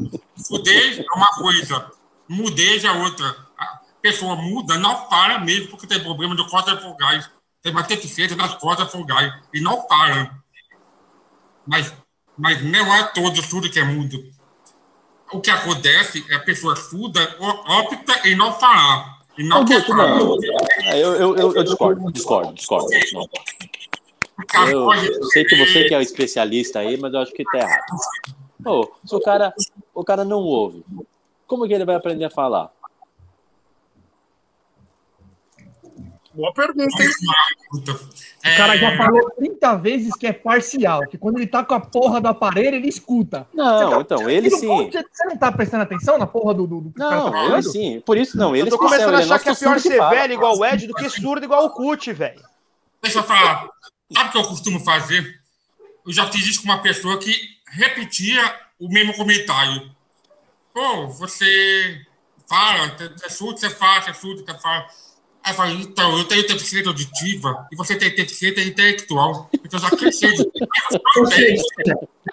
Fudez é uma coisa, mudez é outra. A pessoa muda, não para mesmo, porque tem problema de cordas fungais. Tem uma deficiência das cordas fungais. E não para. Mas, mas não é todo surdo que é mudo. O que acontece é a pessoa surda opta em não falar. E não Não, quer falar. não. É, Eu, eu, eu, eu discordo, discordo, discordo. Porque a Eu, eu sei que você que é o especialista aí, mas eu acho que tá errado. Ô, se o cara, o cara não ouve, como que ele vai aprender a falar? Boa pergunta, hein? Puta. O cara já falou 30 vezes que é parcial, que quando ele tá com a porra do aparelho, ele escuta. Não, tá- então, você- ele não- sim. Você, você não tá prestando atenção na porra do, do, do tá Não, falando? ele sim. Por isso, não, ele Eu tô começando a ele achar que é pior ser velho igual o Ed do que surdo igual o Cut, velho. Deixa eu falar. Sabe o que eu costumo fazer? Eu já fiz isso com uma pessoa que repetia o mesmo comentário. Pô, você fala, é surdo, você fala, é surdo, você fala. Aí eu falei, então, eu tenho deficiência auditiva e você tem deficiência intelectual. Então eu já seja,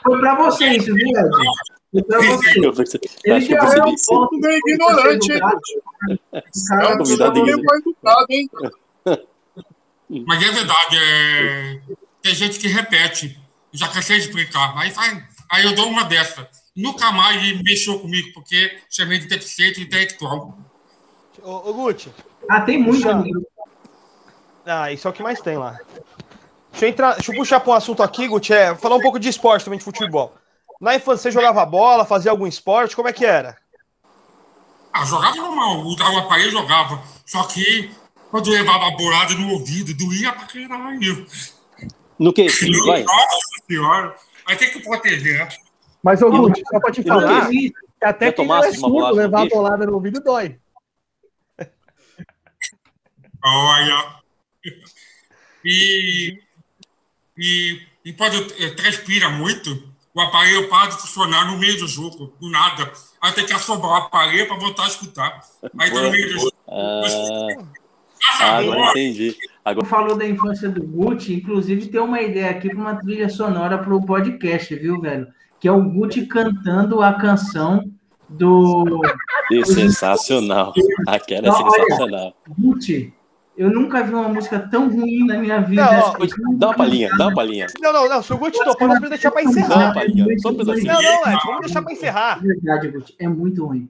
foi pra você isso, viu, Ed? Foi pra você. Ele já é um ponto Meio ignorante, hein? É cara um convidado pessoal meio mal educado, hein? <laughs> Mas é verdade, é... tem gente que repete. Eu já cansei de explicar. Aí, vai... aí eu dou uma dessa. Nunca mais ele mexeu comigo, porque chamei de deficiente intelectual. Ô, ô Guti. Ah, tem muito. Ah, isso é o que mais tem lá. Deixa eu, entrar, deixa eu puxar para um assunto aqui, Guti, é falar um pouco de esporte também, de futebol. Na infância, você jogava bola, fazia algum esporte? Como é que era? Ah, jogava normal, usava o aparelho jogava. Só que quando eu levava a bolada no ouvido, doía pra caralho. No que? Vai. Nossa senhora. Aí tem que proteger. Mas, ô, Guti, só pra te falar, que até quem não é surdo, levar a bolada no ouvido dói. Olha. E, e, e quando eu transpira muito, o aparelho para de funcionar no meio do jogo, do nada. Aí tem que assombrar o aparelho para voltar a escutar. Aí tá no meio do jogo. Ah, ah, agora entendi. Agora, falou da infância do Gucci, inclusive tem uma ideia aqui para uma trilha sonora para o podcast, viu, velho? Que é o Gucci cantando a canção do sensacional. Aquela é sensacional. Gucci. Eu nunca vi uma música tão ruim na minha vida. Não, ó, Dá uma palhinha, dá uma palhinha. Não, não, não. Se o Guti topou, nós vamos deixar para Dá uma encerrar. palhinha, só um pedacinho. Não, não, Ed, vamos deixar para encerrar. É verdade, Gucci. É muito ruim.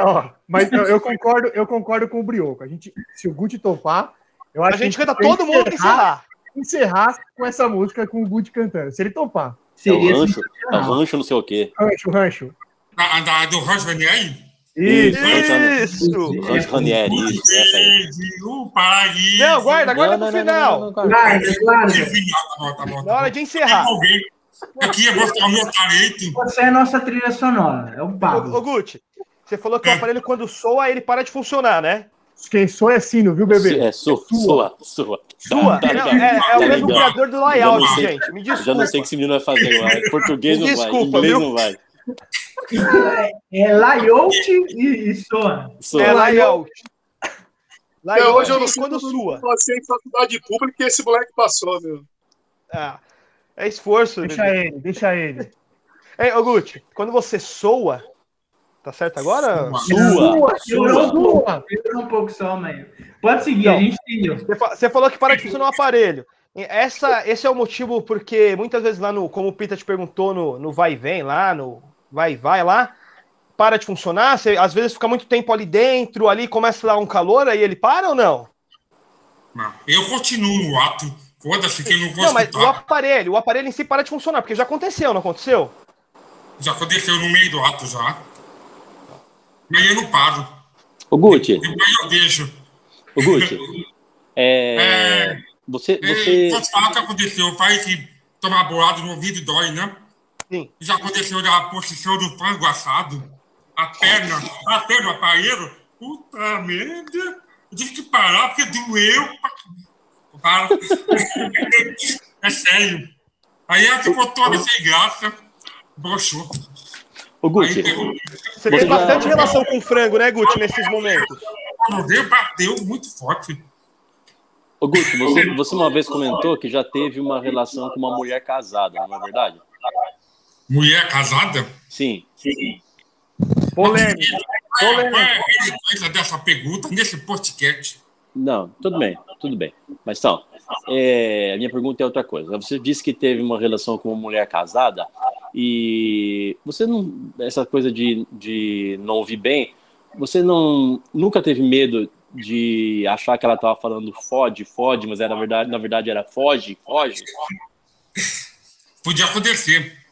Ó, mas eu, eu concordo, eu concordo com o Brioco. A gente, se o Guti topar, eu acho A gente que canta tem que todo mundo para encerrar. encerrar com essa música com o Guti cantando. Se ele topar. É o Seria rancho, é o rancho não sei o quê. Rancho, rancho. Da, da, do Rancho Ranieri? Isso. Isso! Rancho Ranieri, isso, essa aí. O paraíso. Não, guarda, guarda Não, pro final. não, não, não, Guarda, guarda. Tá bom, tá bom. Na hora de encerrar. Alguém aqui ia mostrar o meu talento. Você é a nossa trilha sonora. É o Pablo. ô Guti, você falou que o aparelho, quando soa, ele para de funcionar, né? Quem sou é sino, viu, bebê? É, sua, sua, sua. Tá é, é Tá o mesmo criador do Já layout, sei- gente. Me Já desculpa. não sei o que esse menino vai fazer agora. Português não vai, Desculpa, inglês não vai. É layout e, e soa. Sua. É layout. Layout hoje eu não sei quando sua. passei em faculdade pública e esse moleque passou, meu. Ah, é esforço. Deixa bebê. ele, deixa ele. Ei, ô Guti, quando você soa, tá certo agora? Sua. Sua. pouco, piorou um pouco só, mas. Pode seguir, a Não. gente entendeu. Você falou que para de funcionar o aparelho. Essa, esse é o motivo porque muitas vezes lá no, como o Pita te perguntou no, no vai e vem lá, no vai vai lá, para de funcionar, você às vezes fica muito tempo ali dentro, ali começa a dar um calor, aí ele para ou não? Não, Eu continuo no ato. Foda-se que eu não vou Não, mas o aparelho, o aparelho em si para de funcionar, porque já aconteceu, não aconteceu? Já aconteceu no meio do ato já. Mas eu não paro. Ô, Guti, Depois eu deixo. ô, Guti. É, É, você, é, você, Posso falar o que aconteceu? Faz que tomar bolado no ouvido dói, né? Sim. Já aconteceu da posição do frango assado. A perna, a perna, o aparelho. Puta merda. Eu tive que parar porque doeu. Para. É sério. Aí ela ficou toda sem graça. Broxou. ô, Aí Guti, Você tem bastante relação com o frango, né, Guti, nesses momentos? quando deu, bateu muito forte. ô, Guti, você, você uma vez comentou que já teve uma relação com uma mulher casada, não é verdade? Mulher casada? Sim. Polêmico. Qual é a relevância dessa pergunta nesse podcast? Não, tudo bem, tudo bem. Mas então, é, a minha pergunta é outra coisa. Você disse que teve uma relação com uma mulher casada e você não. Essa coisa de, de não ouvir bem, você não nunca teve medo de achar que ela estava falando fode, fode, mas era na verdade, na verdade era foge, foge? Podia acontecer.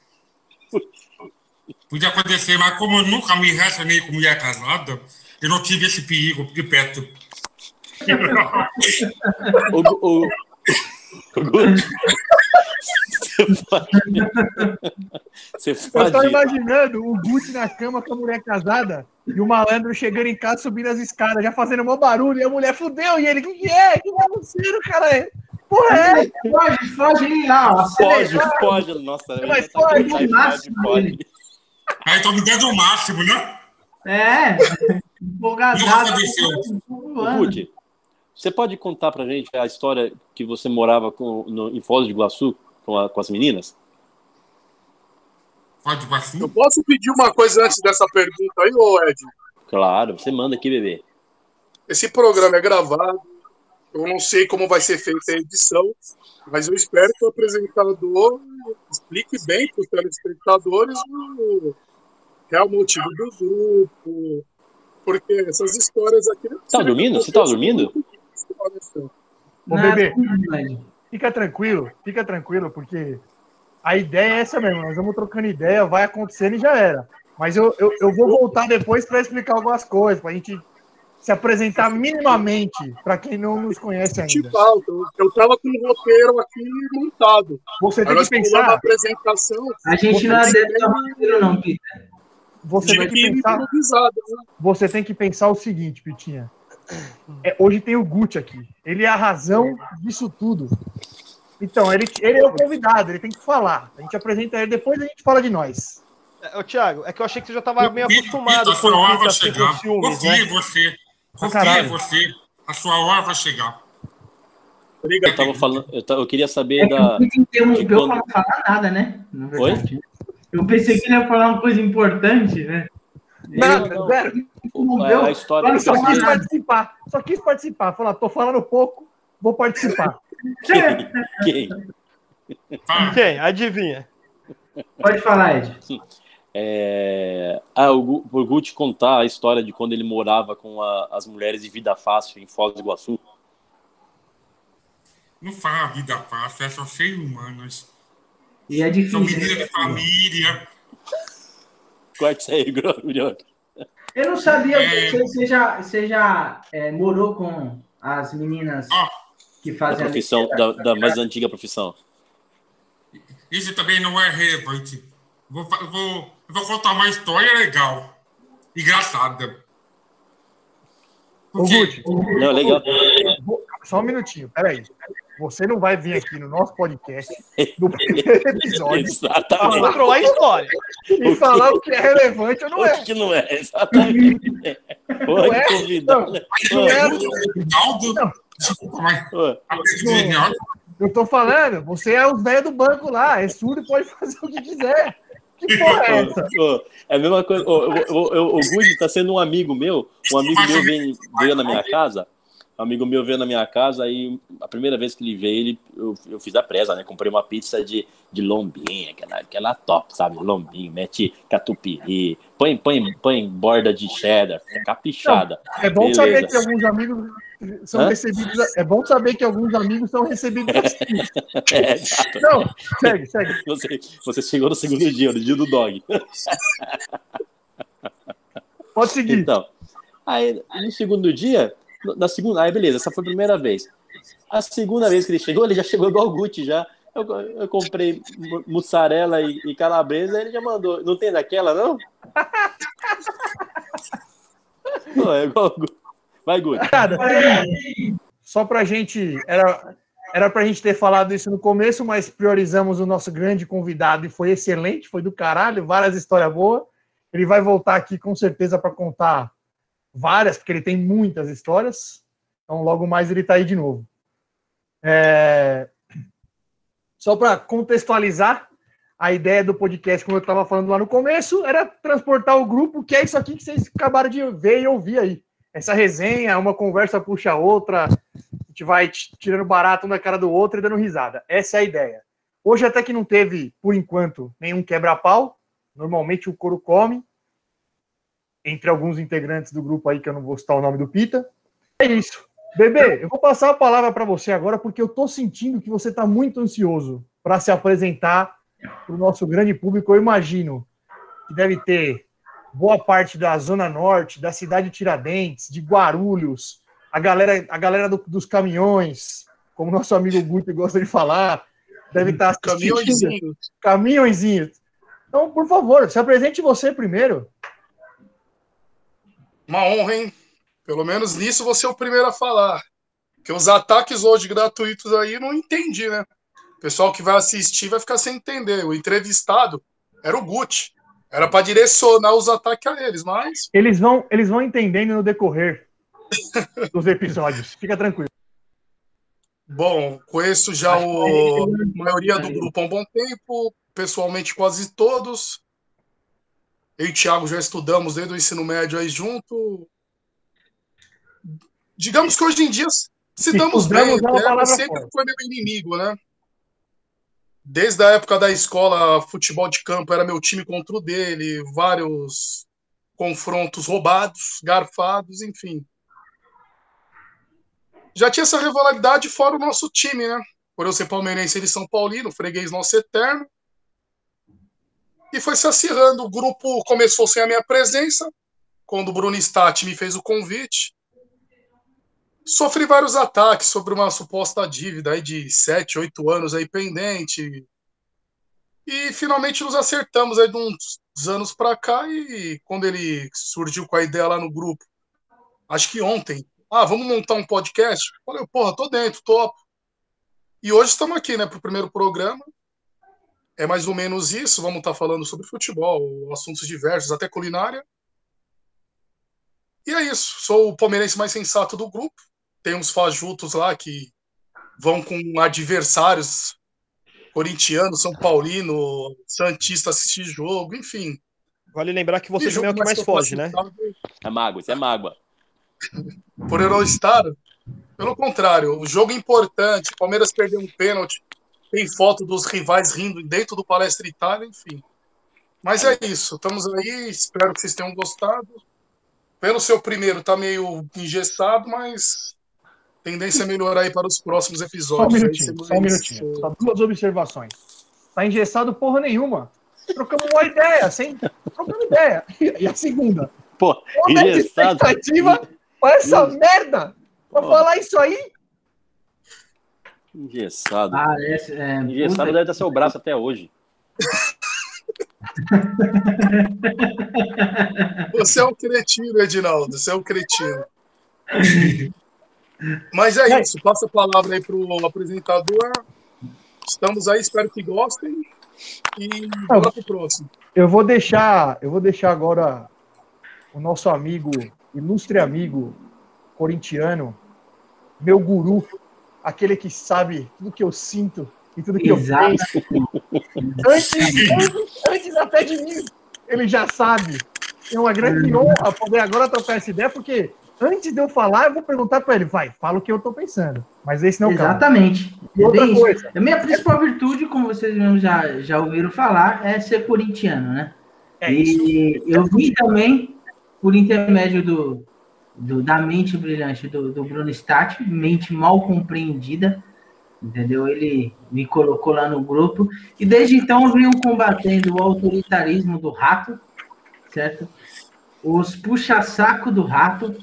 Podia acontecer, mas como eu nunca me relacionei com mulher casada, eu não tive esse perigo de perto. <laughs> O, o, <laughs> você pode. Você Eu tô imaginando o Gucci na cama com a mulher casada e o malandro chegando em casa, subindo as escadas, já fazendo mó barulho, e a mulher fudeu, e ele, o que, que é? O que acontecendo, cara? Porra, é? Foge, foge lá, ó. Pode, pode. Nossa, Mas já tá pode, Aí tô me dando o máximo, né? É, Não empolgadaço. aconteceu. Ô, Guti, você pode contar pra gente a história que você morava com, no, em Foz do Iguaçu com, a- com as meninas? Pode assim? Eu posso pedir uma coisa antes dessa pergunta aí, ô Ed? Claro, você manda aqui, bebê. Esse programa é gravado. Eu não sei como vai ser feita a edição, mas eu espero que o apresentador explique bem para os telespectadores o real motivo do grupo. Porque essas histórias aqui. Tá dormindo? Você tá dormindo? Ô, Nada, bebê, fica tranquilo, fica tranquilo, porque a ideia é essa mesmo. Nós vamos trocando ideia, vai acontecendo e já era. Mas eu, eu, eu vou voltar depois para explicar algumas coisas, para a gente se apresentar minimamente para quem não nos conhece Te ainda. falta. Eu tava com um roteiro aqui montado. Você tem que pensar, apresentação. A gente não é da roteiro, não, Peter. você tem que pensar, né? você tem que pensar o seguinte, Pitinha. É, hoje tem o Gucci aqui. Ele é a razão disso tudo. Então, ele, ele é o convidado, ele tem que falar. A gente apresenta ele, depois a gente fala de nós. É, Ô, Thiago, é que eu achei que você já tava meio acostumado com vai assim, com chegar. ciúmes, Confia né? em você. Confia em você. A sua hora vai chegar. Eu Obrigado. tava falando, eu, eu queria saber É da. o Peter interrompeu de quando- não falar nada, né? Na verdade. Eu pensei que ele ia falar uma coisa importante, né? Não, não. zero. Interrompeu. A, a história Olha Só eu quis participar, só quis participar. Falar, tô falando pouco, vou participar. <laughs> quem? Fala. Quem? Adivinha. Pode falar, Ed. É... Ah, o, Gu- o Guti contar a história de quando ele morava com a- as mulheres de vida fácil em Foz do Iguaçu. Não fala vida fácil, é só seres humanos. E é São difícil. meninas né? de família. Corte isso aí, Grulhão. Eu não sabia É. que você já, você já é, morou com as meninas Ó, que Da fazem a profissão, da, da mais antiga profissão. isso também não é relevante. Vou, fa- vou, vou contar uma história legal. Engraçada. Ô, Porque Gucci, Não, legal. só um minutinho, peraí. Você não vai vir aqui no nosso podcast, no <laughs> primeiro episódio, Exatamente. Controlar a história. e falar o que é relevante ou não O é. que não é? Exatamente. <laughs> Pô, é? que convidado. né? Não é. Reinaldo. Não. Desculpa, mas. Eu tô falando, você é os velhos do banco lá, é surdo e pode fazer o que quiser. É <laughs> é a mesma coisa. o Gudi tá sendo um amigo meu. Um amigo meu veio, veio na minha casa. Um amigo meu veio na minha casa. Aí a primeira vez que ele veio, ele, eu, eu fiz a presa, né? Comprei uma pizza de, de lombinho, aquela, aquela top, sabe? Lombinho, mete catupiry, põe, põe, põe borda de cheddar, caprichada. É bom Beleza. saber que alguns amigos são Hã? recebidos. É bom saber que alguns amigos são recebidos assim. <laughs> É, exato. Não, segue, segue. Você, você chegou no segundo dia, no dia do dog. Pode seguir. Então, aí no segundo dia, na segunda, aí beleza, essa foi a primeira vez. A segunda vez que ele chegou, ele já chegou igual o Gucci já. Eu, eu comprei mu- mussarela e, e calabresa, ele já mandou. Não tem daquela, não? <laughs> Pô, é igual o Gucci. Vai, Gucci. Cara, só pra gente. Era, era pra gente ter falado isso no começo, mas priorizamos o nosso grande convidado e foi excelente, foi do caralho, várias histórias boas. Ele vai voltar aqui com certeza para contar várias, porque ele tem muitas histórias. Então, logo mais ele tá aí de novo. É, Só para contextualizar, a ideia do podcast, como eu estava falando lá no começo, era transportar o grupo, que é isso aqui que vocês acabaram de ver e ouvir aí essa resenha, uma conversa puxa a outra, a gente vai tirando barato um da cara do outro e dando risada. Essa é a ideia. Hoje até que não teve, por enquanto, nenhum quebra-pau. Normalmente o couro come. Entre alguns integrantes do grupo aí, que eu não vou citar o nome do Pita. É isso. Bebê, eu vou passar a palavra para você agora, porque eu tô sentindo que você está muito ansioso para se apresentar para o nosso grande público. Eu imagino que deve ter boa parte da Zona Norte, da cidade de Tiradentes, de Guarulhos, a galera, a galera do- dos caminhões, como nosso amigo Guto gosta de falar, deve estar assistindo. Caminhãozinho. Caminhõezinhos. Então, por favor, se apresente você primeiro. Uma honra, hein? Pelo menos nisso você é o primeiro a falar. Porque os ataques hoje gratuitos aí não entendi, né? O pessoal que vai assistir vai ficar sem entender. O entrevistado era o Gucci. Era para direcionar os ataques a eles, mas Eles vão, eles vão entendendo no decorrer <laughs> dos episódios. Fica tranquilo. Bom, conheço já o, a maioria do grupo há um bom tempo, pessoalmente quase todos. Eu e o Thiago já estudamos desde o ensino médio aí junto. Digamos que hoje em dia se damos bem, é né? sempre forte. foi meu inimigo, né? Desde a época da escola, futebol de campo era meu time contra o dele, vários confrontos roubados, garfados, enfim. Já tinha essa rivalidade fora o nosso time, né? Por eu ser palmeirense, ele São Paulino, freguês nosso eterno. E foi se acirrando. O grupo começou sem a minha presença, quando o Bruno Stati me fez o convite. Sofri vários ataques sobre uma suposta dívida aí de 7, 8 anos aí pendente. E finalmente nos acertamos aí de uns anos para cá e quando ele surgiu com a ideia lá no grupo, acho que ontem, ah, vamos montar um podcast? Falei, porra, tô dentro, topo. E hoje estamos aqui, né, pro primeiro programa. É mais ou menos isso, vamos estar falando sobre futebol, assuntos diversos, até culinária. E é isso, sou o palmeirense mais sensato do grupo. Tem uns fajutos lá que vão com adversários corintiano, São Paulino, Santista assistir jogo, enfim. Vale lembrar que você também é o que mais foge, né? classificado É mágoa, isso é mágoa. Por eu não estar, pelo contrário, o jogo importante, o Palmeiras perdeu um pênalti, tem foto dos rivais rindo dentro do Palestra Itália, enfim. Mas é isso, estamos aí, espero que vocês tenham gostado. Pelo seu primeiro, tá meio engessado, mas tendência é melhorar aí para os próximos Só um episódios. Minutinho, só um minutinho. Só duas observações. Tá engessado porra nenhuma. Trocamos uma ideia, sem. Trocamos ideia. <laughs> E a segunda? Pô, Qual é a engessado. expectativa pra essa merda? Pra falar isso aí? Engessado. Parece. É, Engessado puta- deve estar seu braço até hoje. Você é um cretino, Edinaldo, você é um cretino. Mas é isso, passa a palavra aí pro apresentador. Estamos aí, espero que gostem. E bora pro próximo. Eu vou deixar, eu vou deixar agora o nosso amigo, ilustre amigo corintiano, meu guru, aquele que sabe tudo que eu sinto e tudo que Exato. eu penso. Antes, antes, antes até de mim, ele já sabe. É uma grande honra poder agora trocar essa ideia, porque antes de eu falar, eu vou perguntar para ele, vai, fala o que eu tô pensando. Mas esse não é o caso. Exatamente. E É outra isso. coisa, A minha principal virtude, como vocês mesmos já, já ouviram falar, é ser corintiano, né? é isso. E eu vi também, por intermédio do, do- da mente brilhante do, do Bruno Stati, mente mal compreendida, entendeu? Ele me colocou lá no grupo, e desde então eu venho combatendo o autoritarismo do rato, certo? Os puxa-saco do rato.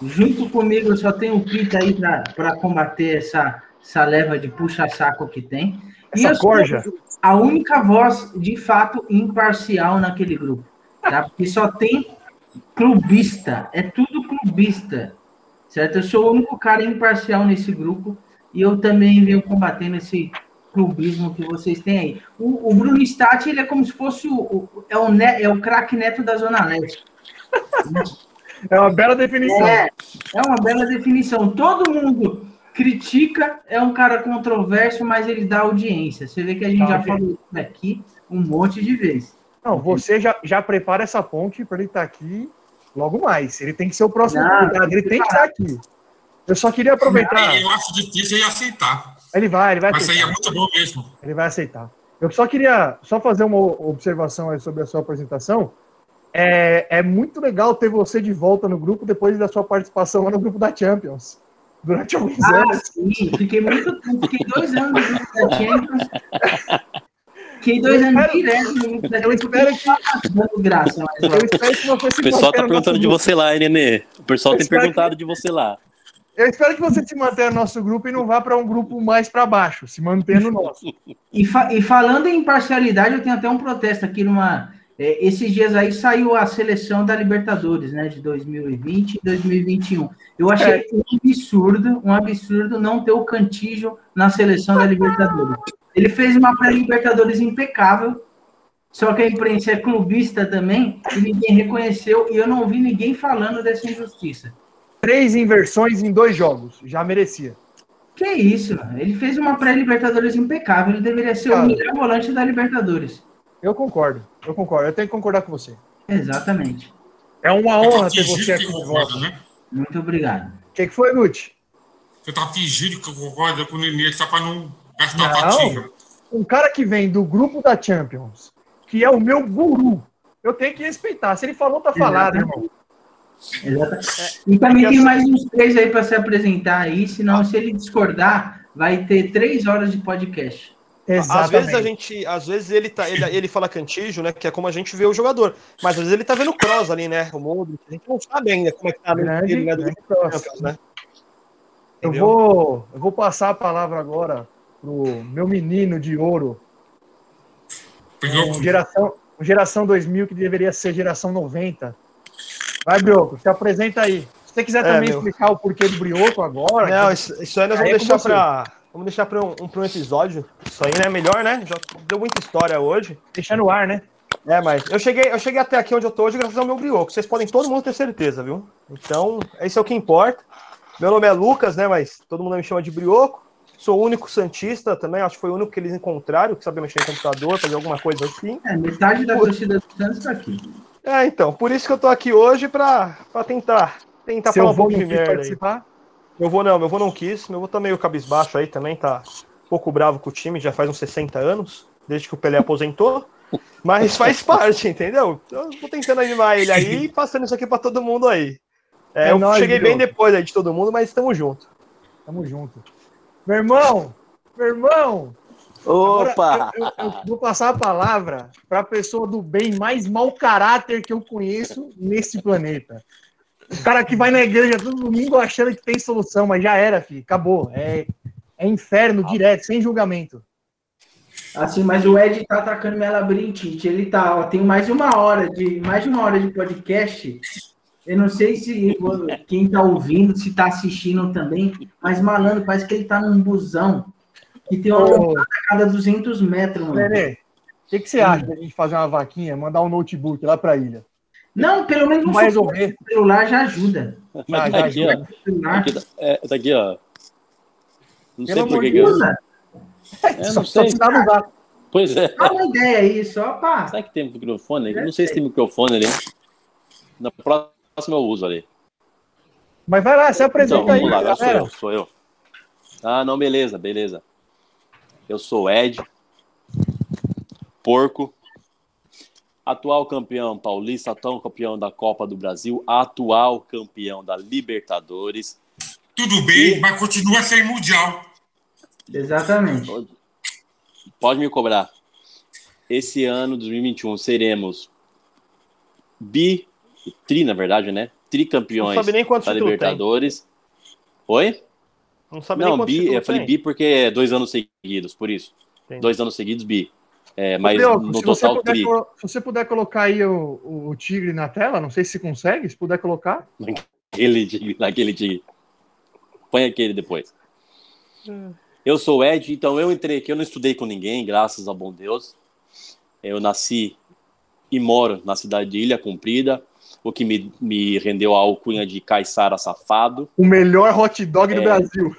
Junto comigo eu só tenho o Pita aí para combater essa, essa leva de puxa-saco que tem. E Essa eu sou- corja. a única voz de fato imparcial naquele grupo, tá? Porque só tem clubista, é tudo clubista, certo? Eu sou o único cara imparcial nesse grupo e eu também venho combatendo esse clubismo que vocês têm aí. O, o Bruno Stati, ele é como se fosse o, o- é o, ne- é o craque neto da Zona Leste. É uma bela definição. É, é uma bela definição. Todo mundo critica, é um cara controverso, mas ele dá audiência. Você vê que a gente Tá, já ok. falou isso aqui um monte de vezes. Não, você já, já prepara essa ponte para ele estar aqui logo mais. Ele tem que ser o próximo Não, convidado, ele tem que estar aqui. Eu só queria aproveitar. Eu acho difícil ele aceitar. Ele vai, ele vai Mas aí é aceitar. muito bom mesmo. Ele vai aceitar. Eu só queria só fazer uma observação aí sobre a sua apresentação. É, é muito legal ter você de volta no grupo depois da sua participação lá no grupo da Champions. Durante alguns Ah, anos. sim, fiquei muito fiquei dois anos no grupo da Champions. <laughs> Fiquei dois anos direto Eu espero que, porque dando graça, mas eu espero que você se O pessoal mantenha tá no perguntando nosso de grupo. você lá, hein, Nenê? O pessoal Eu tem perguntado de você lá. Eu espero que você se mantenha no nosso grupo e não vá para um grupo mais para baixo, se mantenha no nosso. <laughs> E, fa e, falando em imparcialidade, eu tenho até um protesto aqui numa. É, esses dias aí saiu a seleção da Libertadores, né, de 2020 e 2021. Eu achei é. um absurdo, um absurdo não ter o Cantígio na seleção da Libertadores. Ele fez uma pré-Libertadores impecável, só que a imprensa é clubista também e ninguém reconheceu e eu não ouvi ninguém falando dessa injustiça. Três inversões em dois jogos, já merecia. Que isso, ele fez uma pré-Libertadores impecável, ele deveria ser Cara, o melhor volante da Libertadores. Eu concordo, eu concordo, eu tenho que concordar com você. Exatamente. É uma honra ter você aqui de volta. Né? Muito obrigado. O que, que, foi, Guti? Você tá fingindo que eu concordo com o Nenê só para não <laughs> fatiga. Um cara que vem do grupo da Champions, que é o meu guru. Eu tenho que respeitar. Se ele falou, tá falado, irmão. Exatamente. E também tem mais uns três aí para se apresentar aí, senão se ele discordar, vai ter três horas de podcast. Exatamente. Às vezes a gente, às vezes ele tá, ele, ele fala cantijo, né? Que é como a gente vê o jogador. Mas às vezes ele tá vendo cross ali, né? O mundo. A gente não sabe ainda como é que tá grande, ele, né, do né? Eu vou, eu vou passar a palavra agora pro meu menino de ouro, um geração, geração 2000 que deveria ser geração 90. Vai, Brioco, se apresenta aí. Se você quiser é, também meu... explicar o porquê do Brioco agora. Não, que... isso, isso aí nós vamos é deixar para vamos deixar para um, um, um, episódio. Isso aí, né? Melhor, né? Já deu muita história hoje. Deixar no ar, né? É, mas eu cheguei, eu cheguei até aqui onde eu tô hoje graças ao meu Brioco. Vocês podem todo mundo ter certeza, viu? Então, esse é o que importa. Meu nome é Lucas, né? Mas todo mundo me chama de Brioco. Sou o único Santista também, acho que foi o único que eles encontraram, que sabia mexer em computador, fazer alguma coisa assim. É, metade da torcida do Santos está aqui. É, então, por isso que eu tô aqui hoje para tentar, tentar falar um pouco de merda participar? Aí. Meu avô não, meu avô não quis, meu avô tá meio cabisbaixo aí também, tá um pouco bravo com o time, já faz uns 60 anos, desde que o Pelé aposentou. Mas faz <laughs> parte, entendeu? Eu tô tentando animar ele aí e passando isso aqui para todo mundo aí. É, é eu nóis, cheguei bem depois aí de todo mundo, mas estamos junto. Tamo junto. Meu irmão, meu irmão. Opa! Eu, eu, eu, vou passar a palavra para a pessoa do bem mais mau caráter que eu conheço nesse planeta. O cara que vai na igreja todo domingo achando que tem solução, mas já era, filho. Acabou. É, é inferno direto, sem julgamento. Assim, mas o Ed tá atacando minha labirintite. Ele tá, ó, tem mais de uma hora de mais de uma hora de podcast eu não sei se quem está ouvindo, se está assistindo também, mas malandro, parece que ele está num busão que tem uma oh. a cada 200 metros. Mano. O que, que você acha da gente fazer uma vaquinha, mandar um notebook lá para a ilha? Não, pelo menos não resolver. O celular já ajuda. Já, já aqui, ajuda. Ó. Aqui, é, tá aqui, ó. Não pelo sei por que. Eu... <laughs> É, só, não sei. Só usar. Pois é. Dá uma ideia aí, só pá. Será que tem microfone? Eu não sei se tem microfone ali. Na próxima próximo eu uso ali. Mas vai lá, se apresenta então, aí. Lá, eu sou eu, sou eu. Ah, não, beleza, beleza. Eu sou Ed, porco, atual campeão paulista, atual campeão da Copa do Brasil, atual campeão da Libertadores. Tudo bem, e... mas continua sem mundial. Exatamente. Pode, pode me cobrar. Esse ano, 2021, seremos bi tri, na verdade, né? Tricampeões não sabe nem da Libertadores. Tem. Oi? Não sabe não, nem bi, eu falei bi porque é dois anos seguidos, por isso. Entendi. Dois anos seguidos, bi. É, mas no total, puder, tri. Se você puder colocar aí o, o, tigre na tela, não sei se consegue, se puder colocar. Naquele tigre, naquele tigre. Põe aquele depois. Hum. Eu sou o Ed, então eu entrei aqui, eu não estudei com ninguém, graças ao bom Deus. Eu nasci e moro na cidade de Ilha Comprida, o que me, me rendeu a alcunha de Caissara Safado. O melhor hot dog é, do Brasil.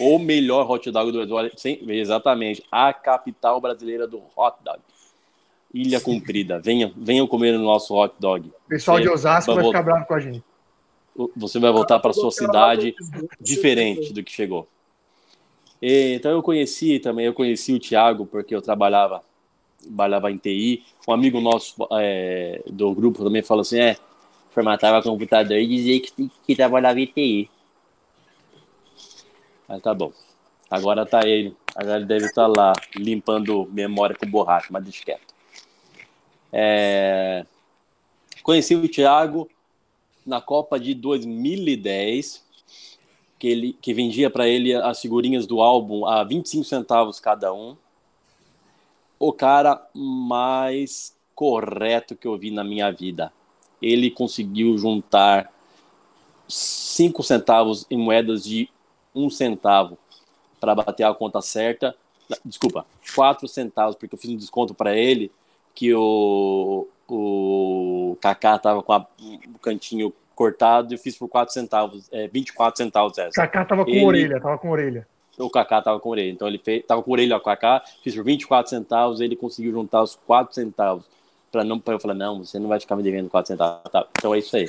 O melhor hot dog do Brasil. Sim, exatamente. A capital brasileira do hot dog. Ilha Comprida. Venham, venham comer o nosso hot dog. O pessoal Você de Osasco vai, ficar bravo com a gente. Você vai voltar para sua cidade diferente do que chegou. E, então eu conheci também, eu conheci o Thiago porque eu trabalhava trabalhava em TI. Um amigo nosso é, do grupo também falou assim: é, formatava computador e dizia que, que trabalhava em TI. Mas tá bom. Agora tá ele. Agora ele deve estar lá limpando memória com borracha, mas deixa quieto. É... Conheci o Thiago na Copa de 2010. que, ele, que vendia para ele as figurinhas do álbum a 25 centavos cada um. O cara mais correto que eu vi na minha vida. Ele conseguiu juntar 5 centavos em moedas de um centavo para bater a conta certa. Desculpa, 4 centavos, porque eu fiz um desconto para ele que o, o Kaká tava com a, o cantinho cortado e eu fiz por 4 centavos, é, 24 centavos essa. Kaká tava com Ele- orelha, tava com orelha. O Kaká tava com orelha, então ele fez, tava com orelha com o Kaká, fiz por 24 centavos, ele conseguiu juntar os 4 centavos para não para eu falar não, você não vai ficar me devendo 4 centavos. Tá, então é isso aí.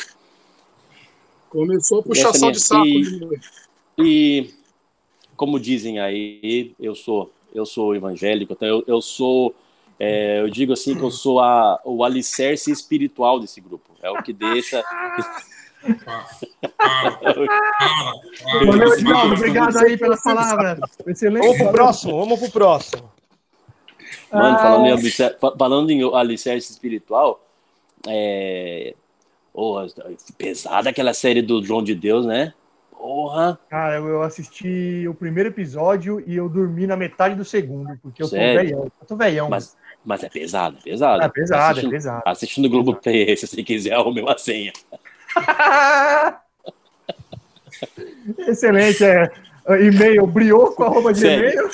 Começou a puxação de saco. e- né? E como dizem aí, eu sou eu sou evangélico, então eu, eu sou é, eu digo assim que eu sou a, o alicerce espiritual desse grupo. É o que deixa. <laughs> Para, para, para, Valeu. Edinaldo. Obrigado aí pelas palavras. Excelente. Vamos pro próximo, vamos pro próximo. Mano, Ah. falando, em alicerce, fa- falando em alicerce espiritual, é. Porra, pesada aquela série do João de Deus, né? Porra. Cara, eu assisti o primeiro episódio e eu dormi na metade do segundo, porque eu tô Sério? velhão. Eu tô velhão. Mas, mas é pesado, é pesado. é pesado, é assistindo, pesado. assistindo o Globo Play, <laughs> se você quiser, arrume uma senha. <laughs> Excelente. É, e-mail brioco, arroba de e-mail.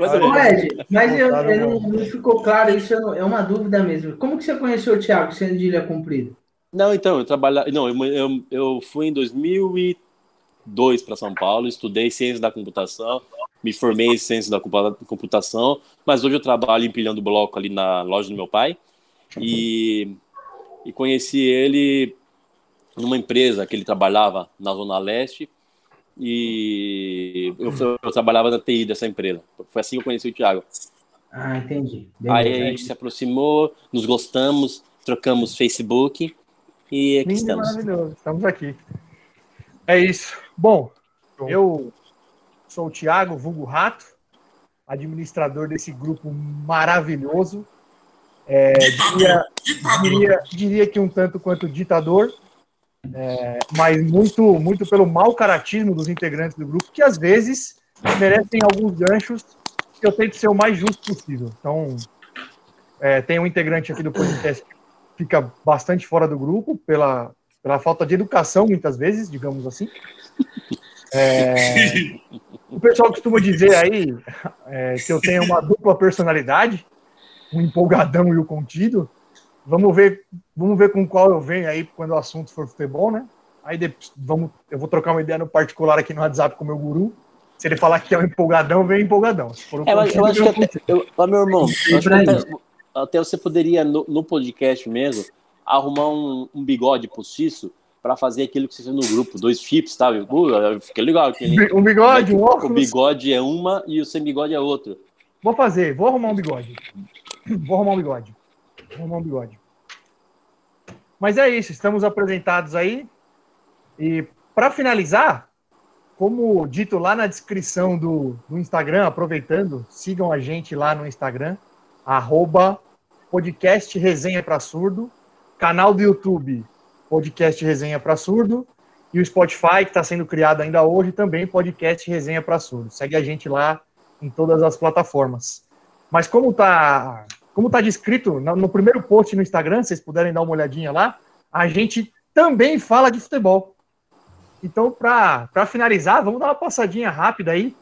Mas eu- Ô, Ed, mas eu, eu não, não ficou claro, isso é uma dúvida mesmo. Como que você conheceu o Thiago sendo de Ilha Comprida? Não, então, eu trabalhava. Não, eu, eu, eu fui em 2002 para São Paulo, estudei ciência da computação, me formei em ciência da computa- computação, mas hoje eu trabalho empilhando bloco ali na loja do meu pai e, e conheci ele numa empresa que ele trabalhava na Zona Leste e eu, eu trabalhava na TI dessa empresa. Foi assim que eu conheci o Thiago. Ah, entendi. Aí a gente se aproximou, nos gostamos, trocamos Facebook e aqui Lindo estamos. maravilhoso. Estamos aqui. É isso. Bom, eu sou o Thiago, vulgo Rato, administrador desse grupo maravilhoso. É, diria, diria, diria que um tanto quanto ditador, é, mas muito, muito pelo mau caratismo dos integrantes do grupo, que às vezes merecem alguns ganchos que eu tento ser o mais justo possível. Então, é, tem um integrante aqui do podcast que fica bastante fora do grupo pela, pela falta de educação, muitas vezes, digamos assim. É, <laughs> o pessoal costuma dizer aí é, que eu tenho uma dupla personalidade, um empolgadão e o contido. Vamos ver, vamos ver com qual eu venho aí quando o assunto for futebol, né? Aí depois, vamos, eu vou trocar uma ideia no particular aqui no WhatsApp com o meu guru. Se ele falar que é um empolgadão, vem empolgadão. Se for um É, mas eu contido, acho que um até, eu, ó, meu irmão, até, até você poderia, no, no podcast mesmo, arrumar um, um bigode postiço para fazer aquilo que você fez no grupo, dois chips, tá? Fica legal. aquele- Um bigode, um o óculos. bigode é uma e o sem bigode é outro. Vou fazer, vou arrumar um bigode. Vou arrumar um bigode. Vou arrumar um bigode. Mas é isso, estamos apresentados aí. E para finalizar, como dito lá na descrição do, do Instagram, aproveitando, sigam a gente lá no Instagram, arroba podcast Resenha para Surdo, canal do YouTube Podcast Resenha para Surdo e o Spotify, que está sendo criado ainda hoje, também Podcast Resenha para Surdo. Segue a gente lá em todas as plataformas. Mas como tá, como tá descrito no, no primeiro post no Instagram, vocês puderem dar uma olhadinha lá, a gente também fala de futebol. Então, para finalizar, vamos dar uma passadinha rápida aí.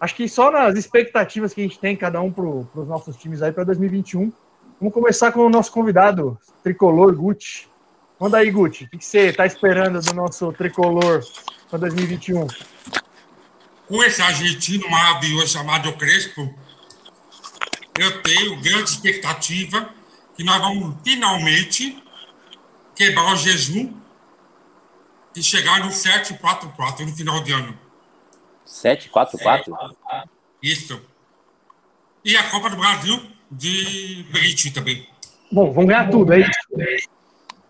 Acho que só nas expectativas que a gente tem, cada um para os nossos times aí para 2021. Vamos começar com o nosso convidado, tricolor Gucci. Manda aí, Gucci. O que que você está esperando do nosso tricolor para 2021? Com esse argentino maravilhoso chamado Crespo, eu tenho grande expectativa que nós vamos finalmente quebrar o jejum e chegar no 7-4-4 no final de ano. 744? Isso. E a Copa do Brasil de Brit também. Bom, vamos ganhar tudo, é isso.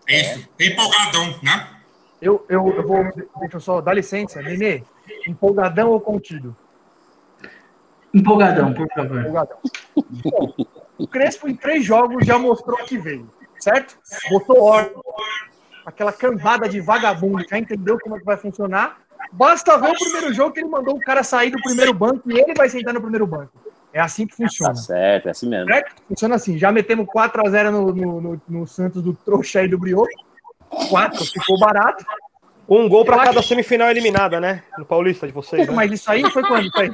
É isso. Empolgadão, né? Eu, eu, eu vou. Deixa eu só dar licença, Nenê. Empolgadão ou contido? Empolgadão, por favor. Empolgadão. Bom, o Crespo, em três jogos, já mostrou que veio, certo? Botou ordem. aquela cambada de vagabundo, já entendeu como é que vai funcionar. Basta ver o primeiro jogo que ele mandou o cara sair do primeiro banco e ele vai sentar no primeiro banco. É assim que funciona. Tá certo, é assim mesmo. Certo? Funciona assim. Já metemos 4x0 no, no, no, no Santos do trouxa aí do Brioco. 4, ficou barato. Um gol pra Eu cada acho- semifinal eliminada, né? No Paulista de vocês. né? Mas isso aí foi quando? Aí?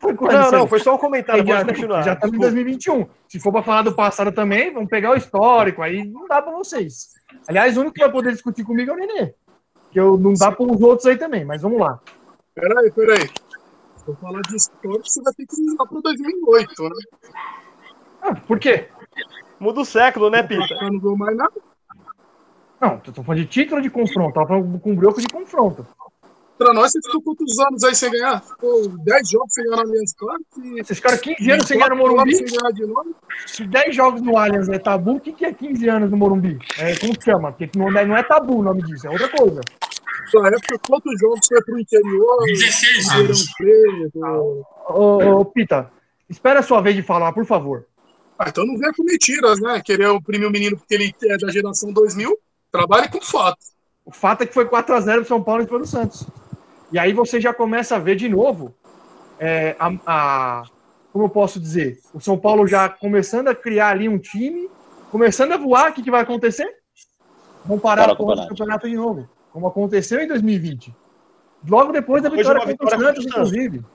Foi quando? Não, não, foi só um comentário, já, pode continuar. já estamos em 2021. Se for para falar do passado também, vamos pegar o histórico, aí não dá para vocês. Aliás, o único que vai poder discutir comigo é o Nenê. Que eu não dá para os outros aí também, mas vamos lá. Peraí, peraí. Se eu falar de história, você vai ter que ir lá pro 2008, né? Ah, por quê? Muda o século, né, Pita? Eu não vou mais nada. Não, eu tô falando de título ou de confronto, tava falando com broco de confronto. Pra nós, você ficou quantos anos aí sem ganhar? Ficou 10 jogos sem ganhar na Allianz Parque. Esses caras 15 anos sem ganhar no Morumbi, sem ganhar de novo. se 10 jogos no Allianz é tabu, o que, que é 15 anos no Morumbi? É, como que chama? Porque não é, não é tabu o nome disso, é outra coisa. Na época, quantos jogos foi pro interior? 16 Ribeirão anos. Preto. Ô, ô, Pita, espera a sua vez de falar, por favor. Ah, então não venha com mentiras, né? Querer oprimir o menino porque ele é da geração 2000. Trabalhe com fato. O fato é que foi 4x0 pro São Paulo em cima do Santos. E aí você já começa a ver de novo é, a, a- Como eu posso dizer? O São Paulo já começando a criar ali um time, começando a voar, o que, que vai acontecer? Vão parar Para o campeonato. campeonato de novo, como aconteceu em 2020. Logo depois da Depois de vitória contra o vitória Santos, contra o Santos. inclusive.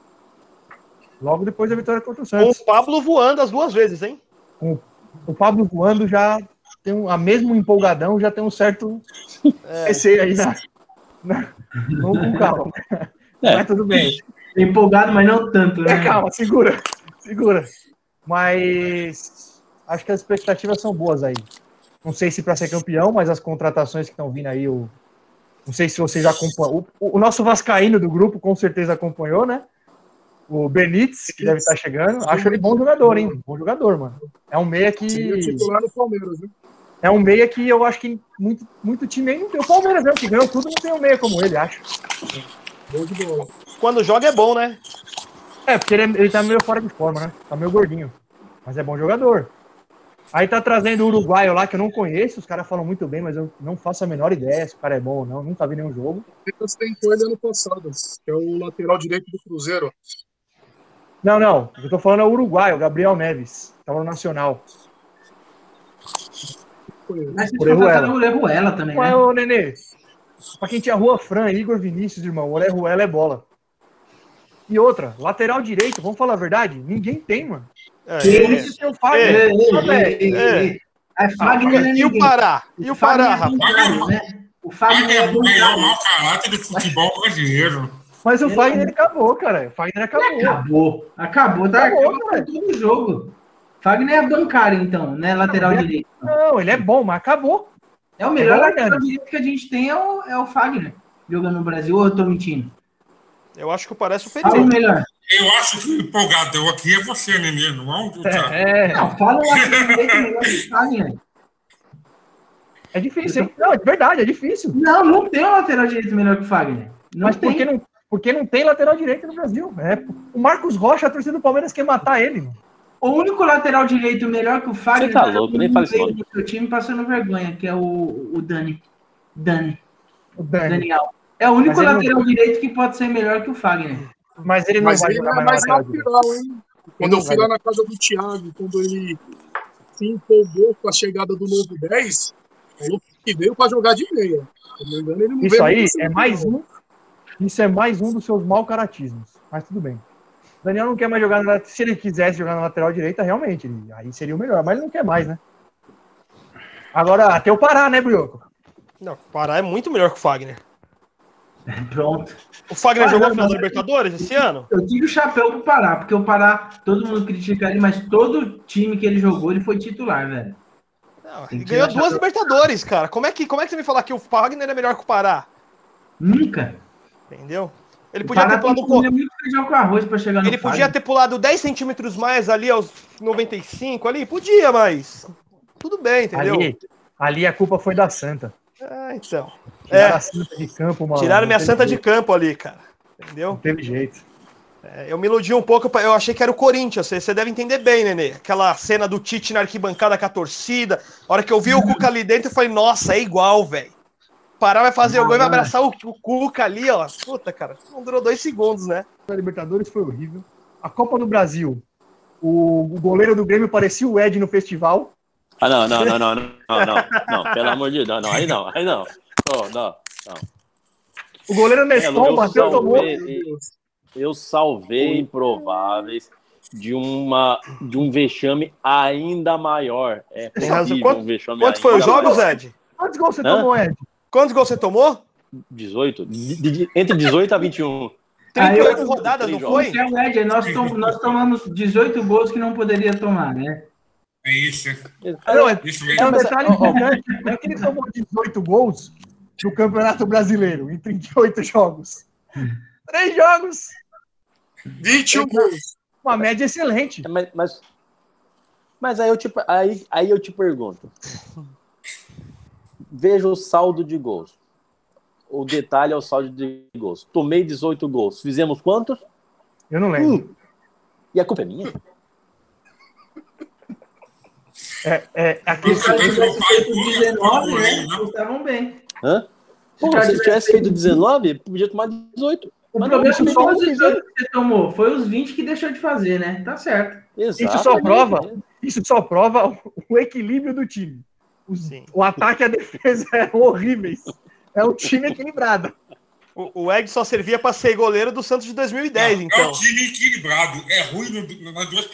Logo depois da vitória contra o Com Santos. o Pablo voando as duas vezes, hein? O Pablo voando já tem um, a mesmo empolgadão, já tem um certo É. receio aí na. <laughs> vamos com calma. É. Mas tudo bem. Empolgado, mas não tanto, né? É, calma, segura. Segura. Mas acho que as expectativas são boas aí. Não sei se para ser campeão, mas as contratações que estão vindo aí, o... não sei se vocês acompanham. O, o nosso Vascaíno do grupo com certeza acompanhou, né? O Benítez, que deve estar chegando. Acho ele bom jogador, hein? Bom jogador, mano. É um meia que. Seria titular no Palmeiras, viu? É um meia que eu acho que muito, muito time aí não tem. O Palmeiras mesmo, que ganhou tudo, não tem um meia como ele, acho. Quando joga é bom, né? É, porque ele, é- ele tá meio fora de forma, né? Tá meio gordinho. Mas é bom jogador. Aí tá trazendo o uruguaio lá, que eu não conheço, os caras falam muito bem, mas eu não faço a menor ideia se o cara é bom ou não. Nunca vi nenhum jogo. O Palmeiras tentou ele ano passado, que é o lateral direito do Cruzeiro. Não, não. O que eu tô falando é o uruguaio, o Gabriel Neves. Tava no Nacional. Mas Orejuela. contrataram o Orejuela também, Ué, né? ô, Nenê. Pra quem tinha Rua Fran, Igor Vinícius, irmão, o Orejuela é bola. E outra, lateral direito, vamos falar a verdade? Ninguém tem, mano. É, Que é. Esse tem o Fagner. Ei, ei, Só, ei, velho. ei, ei, é. ei. A Fagner é E o. Pará? E o Fagner Pará, é rapaz? né? O Fagner é é o bancário. mau caráter do futebol brasileiro. Mas o Fagner acabou, cara. O Fagner acabou. Acabou. Acabou, tá? Acabou, Acabou cara. todo o jogo. Fagner é bancário, então, né? Lateral Não, direito. Não, ele é bom, mas acabou. É o melhor É o lateral direito que a gente tem é o, é o Fagner. Jogando no Brasil, ou eu tô mentindo? Eu acho que o Pará é Fala o melhor. Eu acho que o empolgadão aqui é você, Nenê, não é um do Thiago. É, Não, fala o lateral direito melhor que o Fagner. é difícil, hein? Não, é verdade, é difícil. Não, não tem um lateral direito melhor que o Fagner. Não Mas tem. por que não, porque não tem lateral direito no Brasil? É, o Marcos Rocha, a torcida do Palmeiras quer matar ele. mano. O único lateral direito melhor que o Fagner Você tá louco, nem no fala nome. do seu time passando vergonha, que é o, o Dani. Dani. O Dani. Daniel. É o único Mas ele não- lateral direito que pode ser melhor que o Fagner. Mas ele não Mas vai ele jogar é mais lateral lateral, hein? Quando eu fui lá na casa do Thiago, quando ele se empolgou com a chegada do novo 10, falou que veio para jogar de meia. Se não me engano, ele não Isso veio aí é mais um. Isso é mais um dos seus mau caratismos. Mas tudo bem. O Daniel não quer mais jogar na Se ele quisesse jogar na lateral direita, realmente, ele- aí seria o melhor. Mas ele não quer mais, né? Agora, até o Pará, né, Brioco? Não, o Pará é muito melhor que o Fagner. <laughs> Pronto. O Fagner Ah, jogou não, final da Libertadores esse ano? Eu tiro o chapéu pro Pará, porque o Pará, todo mundo critica ele, mas todo time que ele jogou, ele foi titular, velho. Não, ele ganhou duas chapéu. Libertadores, cara. Como é, que, como é que você me falar que o Fagner é melhor que o Pará? Nunca. Entendeu? Ele podia ter pulado feijão com arroz pra chegar Ele podia ter pulado 10 centímetros mais ali aos 95 ali? Podia, mas. Tudo bem, entendeu? Ali, ali a culpa foi da Santa. Ah, então. Tiraram É, a Santa de campo, mano. tiraram minha santa de jeito, campo ali, cara. Entendeu? Não teve jeito. É, eu me iludi um pouco, eu achei que era o Corinthians. Você, você deve entender bem, Nenê. Aquela cena do Tite na arquibancada com a torcida. A hora que eu vi o Cuca ali dentro, eu falei, nossa, é igual, velho. Parar vai fazer o gol e vai abraçar o, o Cuca ali, ó. Puta, cara, não durou dois segundos, né? A Libertadores foi horrível. A Copa do Brasil, o, o goleiro do Grêmio parecia o Ed no festival. Ah, não, não, não, não, não, não, não, não, pelo amor de Deus, não, aí não, aí não. Não, não, não. O goleiro É, Neston eu bateu, tomou. salvei, eu salvei improváveis de uma de um vexame ainda maior. É horrível Quanto- um vexame Quantos foi os jogos. Ed? Quantos gols você Hã? tomou, Ed? Quantos gols você tomou? 18? De- de- entre 18 a 21. 38 eu- rodadas, não foi? Isso é Ed, nós, tom- nós tomamos 18 gols que não poderia tomar, né? É isso. Não, é, Isso é mesmo. um mas, detalhe importante. Não é que ele tomou 18 gols no Campeonato Brasileiro, em 38 jogos. Três jogos. 21 gols. Uma média excelente. Mas, mas, mas aí, eu te, aí, aí eu te pergunto. Veja o saldo de gols. O detalhe é o saldo de gols. Tomei 18 gols. Fizemos quantos? Eu não lembro. Um. E a culpa é minha? É, é, aqui, Isso não faz gol, 19, gol, né? né? Estavam bem. Hã? Pô, se tivesse tivesse feito 19, podia tomar 18. O Mas problema não, não foi os não, 18 que você tomou, foi os 20 que deixou de fazer, né? Tá certo. Exato. só prova- isso só prova o equilíbrio do time. Sim. o ataque e a defesa <laughs> eram horríveis. É um time equilibrado. O, o Ed só servia pra ser goleiro do Santos de 2010, É então. um time equilibrado. É ruim no- nas duas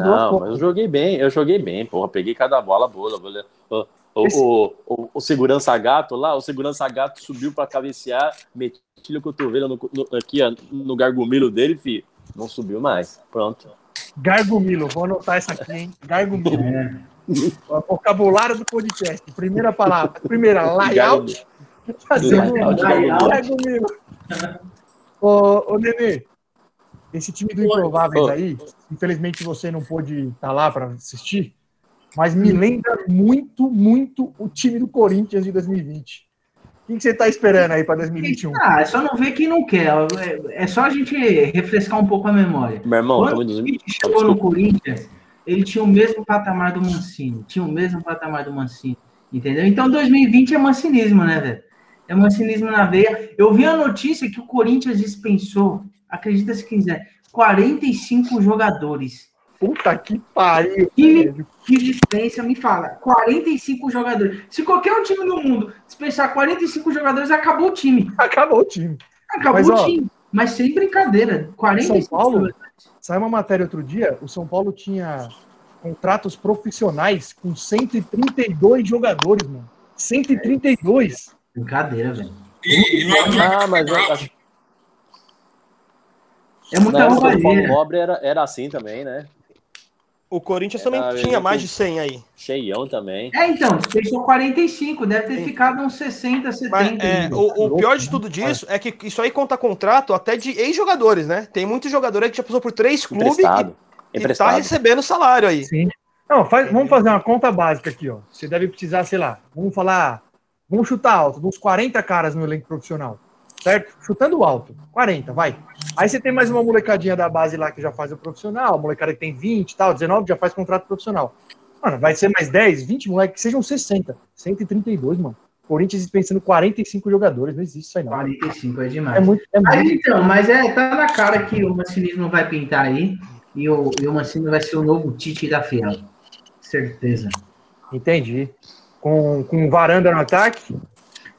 duas Não, pontas. mas eu joguei bem, eu joguei bem, porra. Peguei cada bola boa. bola. O, o, o, o, o segurança gato lá, o segurança gato subiu pra cabecear, meti o cotovelo no, no- aqui, ó, no gargumilo dele, filho. Não subiu mais. Pronto. Gargumilo, vou anotar isso aqui, hein? Gargumilo. O vocabulário do podcast. Primeira palavra. Primeira, layout. Fazer um Layout, layout. Ô, ô, Nenê, esse time do Improváveis Ô. aí, infelizmente você não pôde estar lá para assistir, mas me lembra muito, muito o time do Corinthians de 2020. O que você está esperando aí para 2021? Ah, é só não ver quem não quer. É- É só a gente refrescar um pouco a memória. Meu irmão, Quando dos... Tite chegou no Corinthians, ele tinha o mesmo patamar do Mancini. Tinha o mesmo patamar do Mancini. Entendeu? Então 2020 é mancinismo, né, velho? É mancinismo na veia. Eu vi a notícia que o Corinthians dispensou, acredita se quiser, 45 jogadores. Puta que pariu. Que, que dispensa, me fala. 45 jogadores. Se qualquer um time no mundo dispensar 45 jogadores, acabou o time. Acabou o time. Acabou Mas, o ó, time. Mas sem brincadeira. 45 São Paulo? jogadores. Saiu uma matéria outro dia, o São Paulo tinha contratos profissionais com 132 jogadores, mano. 132. Brincadeira, velho. E, e nós Ah, mas acho É muita época do Paulo roubalheira. Nobre era, era assim também, né? O Corinthians É, também tinha mais de 100 aí. Cheião também. É, então, fechou 45, deve ter ficado uns 60, 70. Mas é, o, o pior de tudo disso é que isso aí conta contrato até de ex-jogadores, né? Tem muitos jogadores que já passou por três clubes Emprestado. e, e tá Emprestado. recebendo salário aí. Sim. Não, faz- vamos fazer uma conta básica aqui, ó. Você deve precisar, sei lá, vamos falar, vamos chutar alto, uns 40 caras no elenco profissional, certo? Chutando alto, 40, vai. Aí você tem mais uma molecadinha da base lá que já faz o profissional, molecada que tem 20 e tal, 19 já faz contrato profissional. Mano, vai ser mais 10, 20 moleques, que sejam 60. 132, mano. Corinthians dispensando 45 jogadores, não existe isso aí não. 45 é demais. É muito, é Mas muito. então, mas é, tá na cara que o mancinismo vai pintar aí e o, e o Mancini vai ser o novo Tite da Fiel. Certeza. Entendi. Com, com varanda no ataque,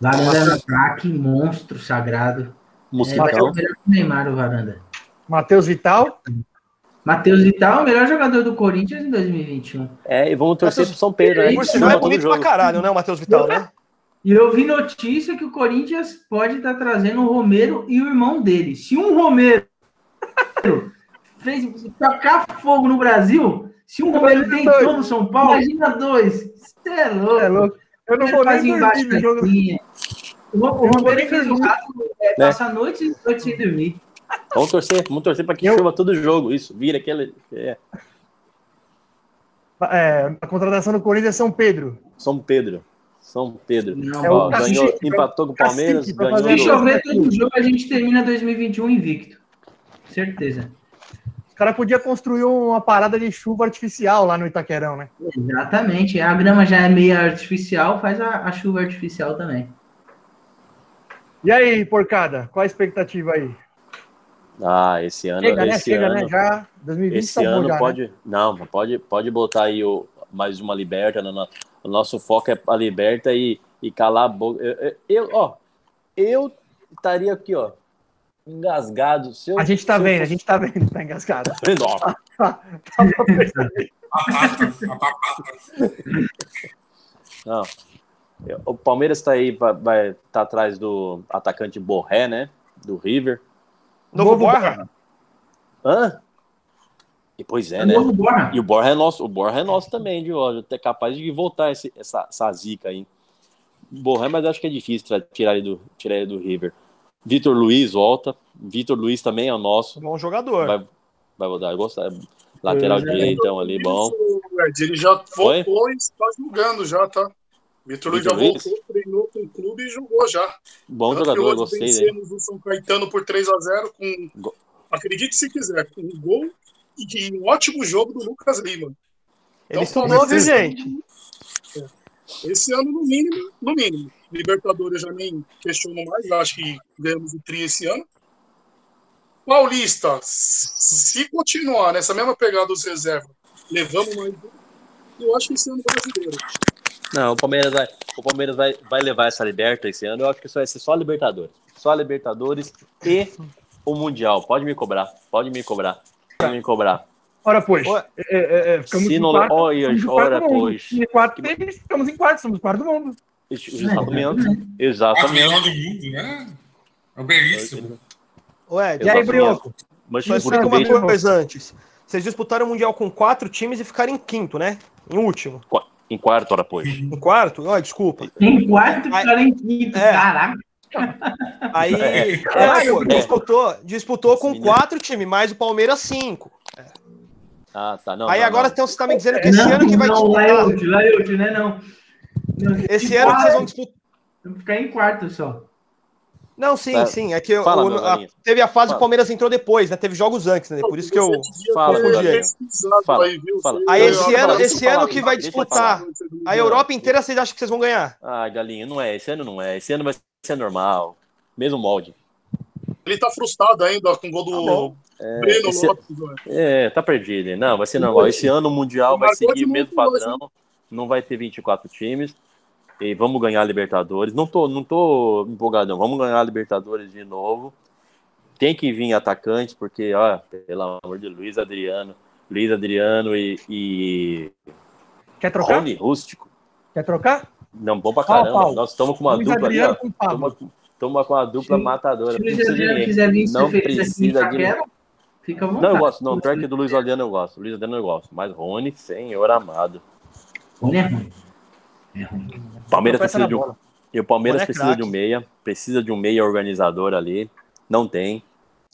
Varanda no ataque, monstro sagrado. É, Mosquitão. o melhor que Neymar, o Varanda. Matheus Vital, Matheus Vital, o melhor jogador do Corinthians em 2021. É, e vamos torcer Matheus- pro São Pedro, né? Por sinal, é todo bonito pra caralho, né, o Matheus Vital, né? E eu vi notícia que o Corinthians pode estar trazendo o Romero e o irmão dele. Se um Romero fez tocar fogo no Brasil, se um Romero tentou no São Paulo, imagina dois. Você é louco. é louco. Eu não vou nem embaixo dormir no jogo. O Ro- o Eu não vou Romero nem fez o dormir. rato, é, Né? passa a noite e noite sem dormir. Vamos torcer, vamos torcer pra que Eu- chova todo jogo. Isso, vira aquele. É, É, a contratação do Corinthians é São Pedro. São Pedro. São Pedro. Não, É Ó, o ganhou, cacique, empatou com o cacique Palmeiras, pra ganhou. Se chover todo jogo, a gente termina 2021 invicto. certeza. Os caras podiam construir uma parada de chuva artificial lá no Itaquerão, né? Exatamente. A grama já é meio artificial, faz a, a chuva artificial também. E aí, porcada, qual a expectativa aí? Ah, esse ano, Chega, né? esse Chega, ano, né? Já 2020 esse acabou ano já, né? pode, não, pode, pode botar aí o, mais uma liberta. No, o nosso foco é a liberta e, e calar a boca. Eu, eu- eu, ó, eu estaria aqui, ó, engasgado. Se eu, A gente tá vendo, a gente tá vendo, tá engasgado. <laughs> Tá a batata. Não. O Palmeiras tá aí, vai, vai tá atrás do atacante Borré, né? Do River. Novo Novo Borra? Hã? E, pois é, né? Novo Borra. E o Borja é nosso, o Borja é nosso também, de hoje. É capaz de voltar esse, essa, essa zica aí. Borja, mas acho que é difícil tirar ele do, tirar ele do River. Vitor Luiz volta. Vitor Luiz também é o nosso. Bom jogador. Vai, vai voltar. Gostar. Lateral Pois é. direitão ali, bom. Ele já voltou e está jogando já, tá? Vitor Luiz já voltou, treinou com o clube e jogou já. Bom Tanto jogador, gostei dele. vencemos o São Caetano por 3x0 com, Go- acredite se quiser, com um gol e de um ótimo jogo do Lucas Lima. Ele Então, viu, esse- gente? Esse ano, no mínimo, no mínimo. Libertadores eu já nem questiono mais, acho que ganhamos o tri esse ano. Paulista, se continuar nessa mesma pegada dos reservas, levamos mais um, eu acho que esse ano é brasileiro. Não, o Palmeiras vai, o Palmeiras vai, vai levar essa liberta esse ano. Eu acho que isso vai ser só Libertadores. Só Libertadores e o Mundial. Pode me cobrar. Pode me cobrar. Pode me cobrar. Ora, pois. Ué. É, é, é, ficamos Se em não- quarto, olha, ora, pois. E quarto deles, ficamos em quarto, somos quarto do mundo. Exatamente. A Exatamente. melhor do mundo, né? É belíssimo. Ué, Exatamente. Brioco? Mas Mas por uma coisa antes. Vocês disputaram o Mundial com quatro times e ficaram em quinto, né? Em último. em quarto, hora, pois. Em quarto? Ó, desculpa. Em quarto, Ai, cara em quinto. é. Caraca. Aí, É. é, pô, disputou, disputou com Menino. quatro times, mais o Palmeiras cinco. Ah, tá. Não, Aí não, agora não. então você tá me dizendo que esse não, ano que vai não, disputar. Laiote, Laiote, né? Não. Esse ano que vocês vão disputar. Vamos ficar em quarto só. Não, sim, Tá. sim. É que Fala, o- meu a- teve a fase Fala. que o Palmeiras entrou depois, né? Teve jogos antes, né? Por isso que eu. Fala, pesquisado Fala, aí, viu? fala. Aí Eu- esse eu- ano, eu esse ano que vai eu disputar a Europa inteira, vocês acham que vocês vão ganhar? Ah, galinha, não é. Esse ano não é. Esse ano vai ser normal. Mesmo molde. Ele tá frustrado ainda com o gol do bom. É, Breno esse- Lopes. né? é, tá perdido. hein? Não, vai ser normal. Esse ano o Mundial vai seguir o mesmo padrão. Não vai ter 24 times. E vamos ganhar a Libertadores. Não tô, não tô empolgadão. Vamos ganhar a Libertadores de novo. Tem que vir atacantes, porque, ó, pelo amor de Luiz Adriano, Luiz Adriano e, e Quer trocar? Rony Rústico. Quer trocar? Não, bom pra Pau, caramba. pau. Nós estamos com uma Luiz dupla ali, Adriano ó. com Pablo. Toma, toma com a dupla Se- matadora. Se o Luiz Adriano quiser vir Não precisa de- fica à vontade. Não, eu gosto. Não, pior que do Luiz Adriano eu gosto. Luiz Adriano eu gosto. Mas Rony, senhor amado. Rony é ruim. É ruim. Palmeiras Tropeça precisa de um. E o Palmeiras precisa de um meia. Precisa de um meia organizador ali. Não tem.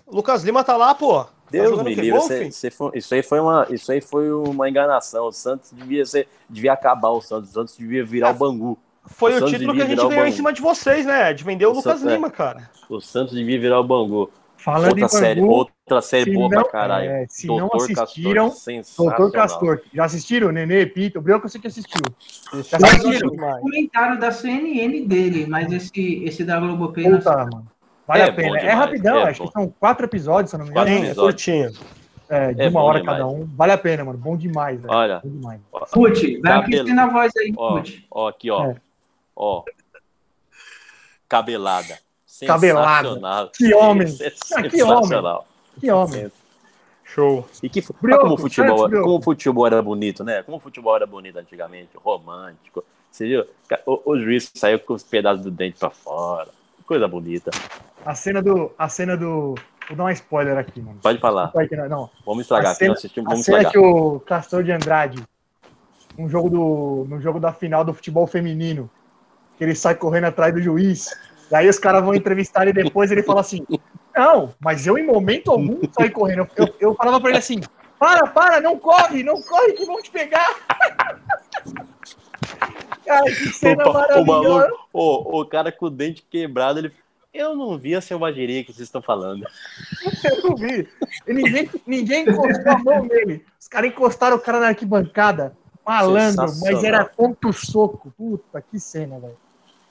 O Lucas Lima tá lá, pô. Tá Deus jogando me livre. golfe? Você- você foi- isso, aí foi uma, isso aí foi uma enganação. O Santos devia, ser, devia acabar o Santos. O Santos devia virar É. o Bangu. Foi O o título que a gente ganhou em cima de vocês, né? De vender o, O Lucas Santos- é. Lima, cara. O Santos devia virar o Bangu. Falando Outra em série, Bangu, outra série boa não- pra caralho. é, se não Doutor assistiram, Castor. Doutor Castor. Já assistiram? Nenê, Pito? O eu sei que assistiu. Já assistiram? demais. comentário da CNN dele, mas esse, esse da Globoplay não Puta, mano. Vale É a pena. É demais, rapidão, é acho bom. que são quatro episódios, se eu não me engano. Quatro Sim, é curtinho. É, de É uma hora demais. cada um. Vale a pena, mano. Bom demais, velho. Olha, Bom demais. Fute, vai Cabelo. aquecendo a voz aí, ó, Fute. ó, aqui, ó. É. Ó. Cabelada. Sensacional. Que homem. Sen- Ah, que Sensacional. Que homem. Show. E que, Brioco, olha como o futebol, como o futebol era bonito, né? Como o futebol era bonito antigamente, romântico. Você viu? O, o juiz saiu com os pedaços do dente pra fora. Coisa bonita. A cena do. A cena do. Vou dar um spoiler aqui, mano. Pode falar. Não- Não. Vamos estragar A aqui. cena- assistimos, A vamos cena estragar. que o Castor de Andrade, um jogo do, no jogo da final do futebol feminino, que ele sai correndo atrás do juiz, e aí os caras vão entrevistar ele depois ele fala assim: Não, mas eu em momento algum saí correndo. Eu, eu, falava pra ele assim: Para, para, não corre, não corre que vão te pegar. <laughs> Ai, que cena O, pa- o maravilhosa. maluco, o, o cara com o dente quebrado, ele, Eu não vi a selvageria que vocês estão falando. <laughs> Eu não vi. E ninguém, ninguém encostou a mão nele. Os caras encostaram o cara na arquibancada. Malandro, mas era tanto soco. Puta, que cena, velho.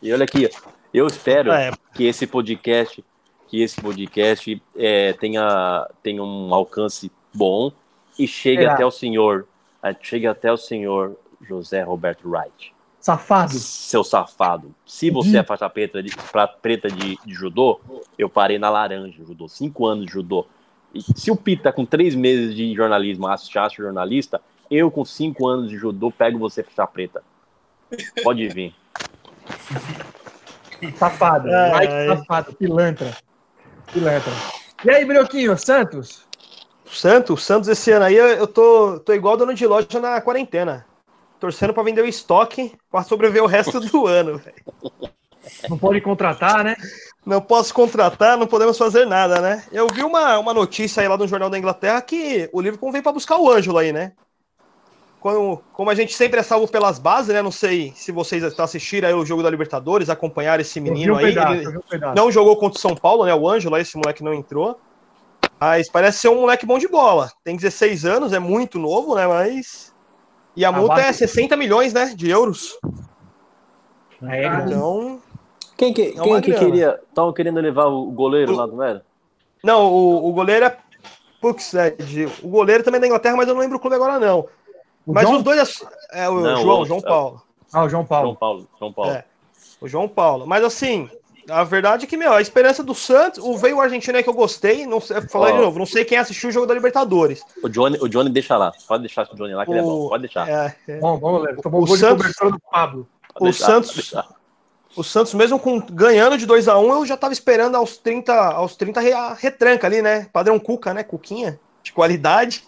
E olha aqui, eu espero É. que esse podcast, que esse podcast é, tenha, tenha um alcance bom e chegue Será? até o senhor, eh, chegue até o senhor José Roberto Wright. Safado. Seu safado. Se você é faixa preta de, pra- preta de, de judô, eu parei na laranja judô, cinco anos de judô. E se o Pita com três meses de jornalismo achasse jornalista, eu com cinco anos de judô pego você faixa preta. Pode vir. <laughs> Safado. Ai, safado. Pilantra. Pilantra. E aí, Brioquinho, Santos? Santos, Santos esse ano aí, eu tô, tô igual dono de loja na quarentena. Torcendo pra vender o estoque pra sobreviver o resto do <laughs> ano. velho. Não pode contratar, né? Não posso contratar, não podemos fazer nada, né? Eu vi uma, uma notícia aí lá do Jornal da Inglaterra que o Liverpool veio pra buscar o Ângelo aí, né? Quando, como a gente sempre é salvo pelas bases, né? Não sei se vocês assistiram aí o jogo da Libertadores, acompanharam esse menino um aí. pedaço, ele- um não jogou contra o São Paulo, né? O Ângelo, esse moleque não entrou. Mas parece ser um moleque bom de bola. Tem 16 anos, é muito novo, né? Mas. E a multa é 60 milhões, né? De euros. É. Então. Quem que, É quem que queria. Estavam querendo levar o goleiro O- lá do Mero? Não, o, o goleiro é. Pux, é de- o goleiro também é da Inglaterra, mas eu não lembro o clube agora, não. O Mas John? os dois. É, o Não, João, o- João Paulo. Ah, o João Paulo. João Paulo. João Paulo. É. O João Paulo. Mas assim, a verdade é que, meu, a esperança do Santos, o veio o argentino aí que eu gostei, não sei, falar de Ó. novo, não sei quem assistiu o jogo da Libertadores. O, Johnny, o Johnny deixa lá. Pode deixar o Johnny lá, que ele é bom. O- Pode deixar. É, é. Bom, vamos ler. Tomou O um gol de Santos- cobertura do Pablo. Pode o deixar, Santos-. O Santos, mesmo com ganhando de 2 a 1 eu já tava esperando aos 30, aos 30 re- a retranca ali, né? Padrão Cuca, né? Cuquinha, de qualidade,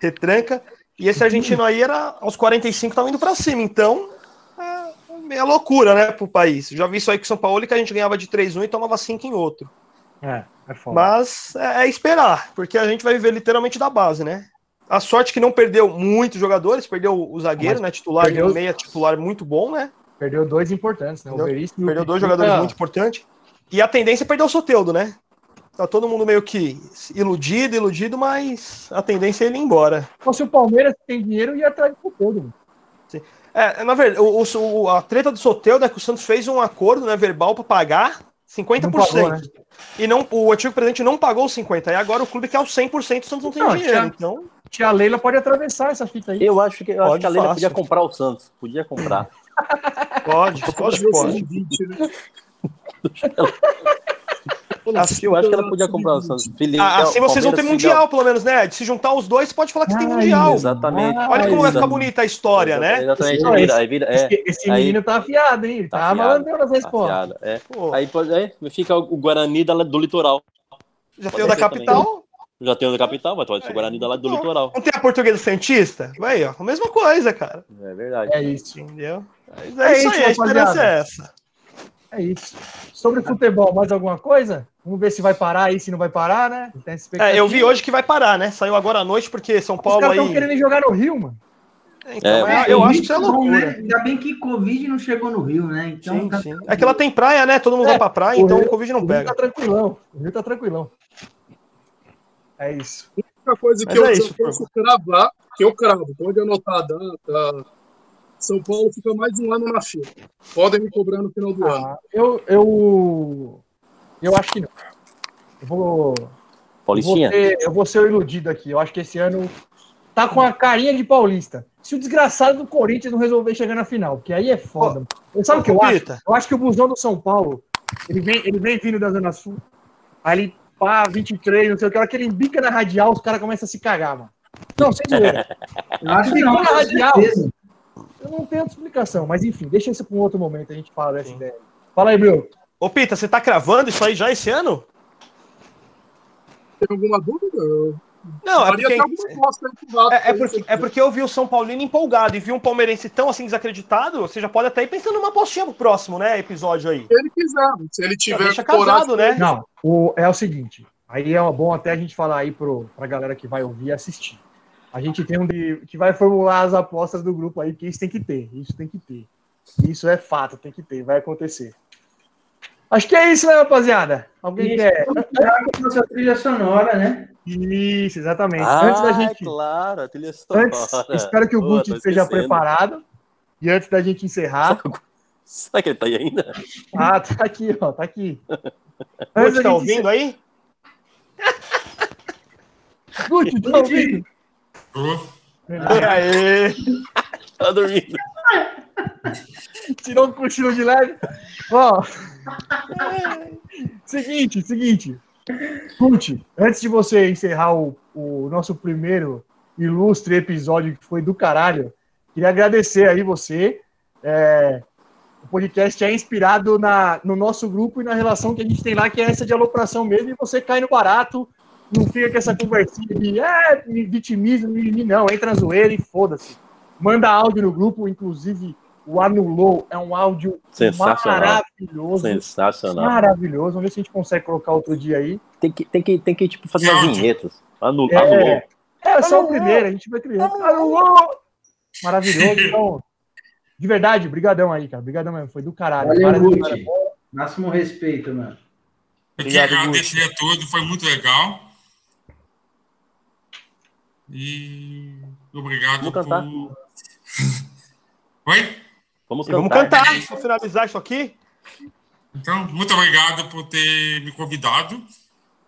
retranca. E esse argentino aí era aos 45 tava indo pra cima. Então, é meia loucura, né, pro país. Já vi isso aí com o São Paulo, que a gente ganhava de 3-1 e tomava 5 em outro. É, é foda. Mas é, é esperar, porque a gente vai viver literalmente da base, né? A sorte que não perdeu muitos jogadores, perdeu o zagueiro, Mas né? Titular, perdeu- meia titular muito bom, né? Perdeu dois importantes, né? O? Veríssimo Perdeu dois jogadores muito importantes. E a tendência é perder o Soteudo, né? Tá todo mundo meio que iludido, iludido, mas a tendência é ele ir embora. Se fosse o Palmeiras tem dinheiro, ia atrás do todo. mano. É, na verdade, o, o- a treta do Soteudo é que o Santos fez um acordo né, verbal para pagar 50%. Não pagou, né? E não, o antigo presidente não pagou os 50%. E agora o clube quer os 100%, o Santos não tem Não, dinheiro. tinha- Então, Tia Leila pode atravessar essa fita aí. Eu acho que, eu acho que a Leila fácil. podia comprar o Santos. Podia comprar. pode, <laughs> Pode pode, pode. <laughs> Assim, Eu acho que ela podia comprar o Santos. Filipe, Ah, assim vocês vão ter mundial, pelo menos, né? De se juntar os dois, você pode falar que tem Ai, mundial. Exatamente. Olha como vai ficar bonita a história, né? Exatamente. Aí esse- vira, aí vira, é, Esse, esse aí- menino tá afiado, hein? Tá tá, malandrando as tá respostas. é. Aí pode, é, fica o Guarani da, do litoral. já tem o da capital. Já tem o da capital, mas pode ser o Guarani da, do Não. litoral. Não tem a portuguesa Santista? Vai, ó. A mesma coisa, cara. É verdade. É isso, Entendeu? É é, isso isso, aí, a esperança é essa. É isso. Sobre futebol, mais alguma coisa? Vamos ver se vai parar aí, se não vai parar, né? É, eu vi hoje que vai parar, né? Saiu agora à noite, porque São Os Paulo caras aí. estão querendo ir jogar no Rio, mano. Então, É, é, eu acho Rio que isso é bom, loucura. né? Ainda bem que Covid não chegou no Rio, né? Então, Sim, tá- sim. É que lá tem praia, né? Todo mundo É, vai pra praia, o então Rio- o Covid O não Rio pega. tá tranquilão. O Rio tá tranquilão. É isso. A única coisa que Mas eu é isso, posso cravar, que eu cravo, pode anotar a data. São Paulo fica mais um ano na fila. Podem me cobrar no final do ano. Ah, eu, eu, eu acho que não. Eu vou, eu vou, Paulistinha? ser, eu vou ser o iludido aqui. Eu acho que esse ano tá com a carinha de paulista. Se o desgraçado do Corinthians não resolver chegar na final, porque aí é foda. mano. Sabe o que eu acho? Eu acho que o busão do São Paulo, ele vem, ele vem vindo da Zona Sul, aí ele pá, 23, não sei o que, a hora que ele embica na radial, os caras começam a se cagar, mano. Não, sem zoeira. <laughs> Eu acho que não, na radial. certeza. Eu não tenho explicação, mas enfim, deixa isso para um outro momento, a gente fala dessa ideia. Fala aí, Bruno. Ô, Pita, você tá cravando isso aí já esse ano? Tem alguma dúvida? Eu Não, é porque, é, é porque, é porque eu vi o São Paulino empolgado e vi um palmeirense tão assim desacreditado, você já pode até ir pensando numa apostinha pro próximo, né, episódio aí. Se ele quiser, se ele tiver deixa casado, né? Não, o, é o seguinte. Aí é bom até a gente falar aí pro, pra galera que vai ouvir e assistir. A gente tem um de, que vai formular as apostas do grupo aí, que isso tem que ter. Isso tem que ter. Isso é fato, tem que ter, vai acontecer. Acho que é isso, né, rapaziada? Alguém Isso, quer? com nossa trilha sonora, né? Isso, exatamente. Ah, antes da gente. claro, a trilha sonora. Antes, espero que o tô esteja preparado. E antes da gente encerrar. <laughs> Será que ele tá aí ainda? Ah, tá aqui, ó, tá aqui. Da tá ouvindo aí? <laughs> encerrar- Gucci, tá ouvindo? Tô. <laughs> Aê! Tá dormindo. Tirou um cochilo de leve. Ó. seguinte, seguinte. Gucci, antes de você encerrar o, o nosso primeiro ilustre episódio que foi do caralho, queria agradecer aí você. É, o podcast é inspirado na, no nosso grupo e na relação que a gente tem lá, que é essa de alopração mesmo, e você cai no barato, não fica com essa conversinha de é, me vitimismo, mimimi, não, entra na zoeira e foda-se. Manda áudio no grupo, inclusive o Anulou é um áudio Sensacional. maravilhoso. Sensacional. Maravilhoso. Vamos ver se a gente consegue colocar outro dia aí. Tem que, tem que, tem que tipo, fazer umas vinhetas. Anu, É. Anulou. É, só o primeiro, a gente vai criando. Anulou! Maravilhoso. Então, de verdade, brigadão aí, cara. Brigadão mesmo. Foi do caralho. Valeu. Máximo respeito, mano. Eu queria Obrigado, agradecer a todos, foi muito legal. E obrigado Vamos cantar? por. Oi? Vamos E vamos cantar. cantar pra finalizar isso aqui. Então, muito obrigado por ter me convidado.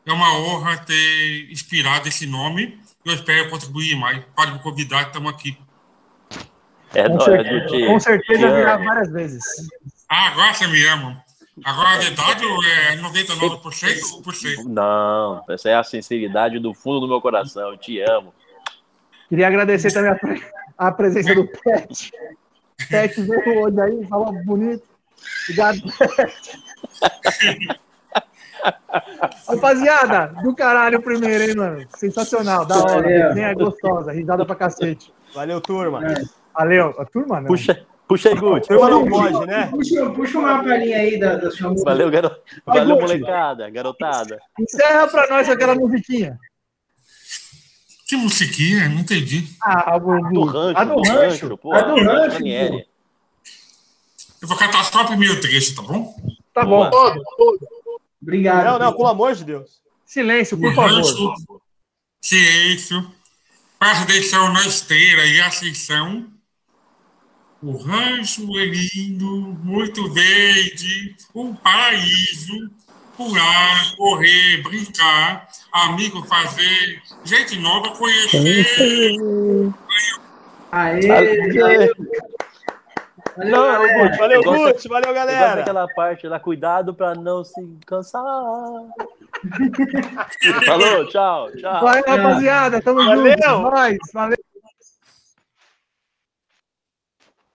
É uma honra ter inspirado esse nome. Eu espero contribuir mais. Pode me convidar, estamos aqui. É Com nóis, certeza, com certeza Te virá várias vezes. Ah, agora você me ama. Agora a verdade é 99% ou por cento. Não, essa é a sinceridade do fundo do meu coração. Eu te amo. Queria agradecer também a, pre- a presença do Pet. Pet veio hoje aí, falou bonito. Obrigado, Pet. Rapaziada, do caralho o primeiro, hein, mano? Sensacional, da hora. Valeu. Nem é gostosa, risada pra cacete. Valeu, turma. Valeu. A turma, não. Puxa, puxa aí, Gucci. Turma não pode, né? Puxa, puxa uma palhinha aí da, da sua música. Valeu, garo... Valeu molecada, garotada. Encerra pra nós aquela musiquinha. Que musiquinha? Não entendi. Ah, a do, Do rancho, a do do rancho. rancho, pô. A do rancho, Ranieri. Eu vou cantar só o primeiro trecho, tá bom? Tá bom. Todo, todo. Obrigado. Não, não, pelo amor de Deus. Silêncio, por O favor. rancho, silêncio, paz na esteira e ascensão. O rancho é lindo, muito verde, um paraíso. Pular, correr, brincar, amigo fazer, gente nova conhecer. Aê, Valeu. valeu, Não, galera. Valeu, Gucci. Valeu, galera. daquela parte lá, cuidado pra não se cansar. Falou, tchau, tchau. Valeu, rapaziada. Tamo Valeu. junto. Nós. Valeu.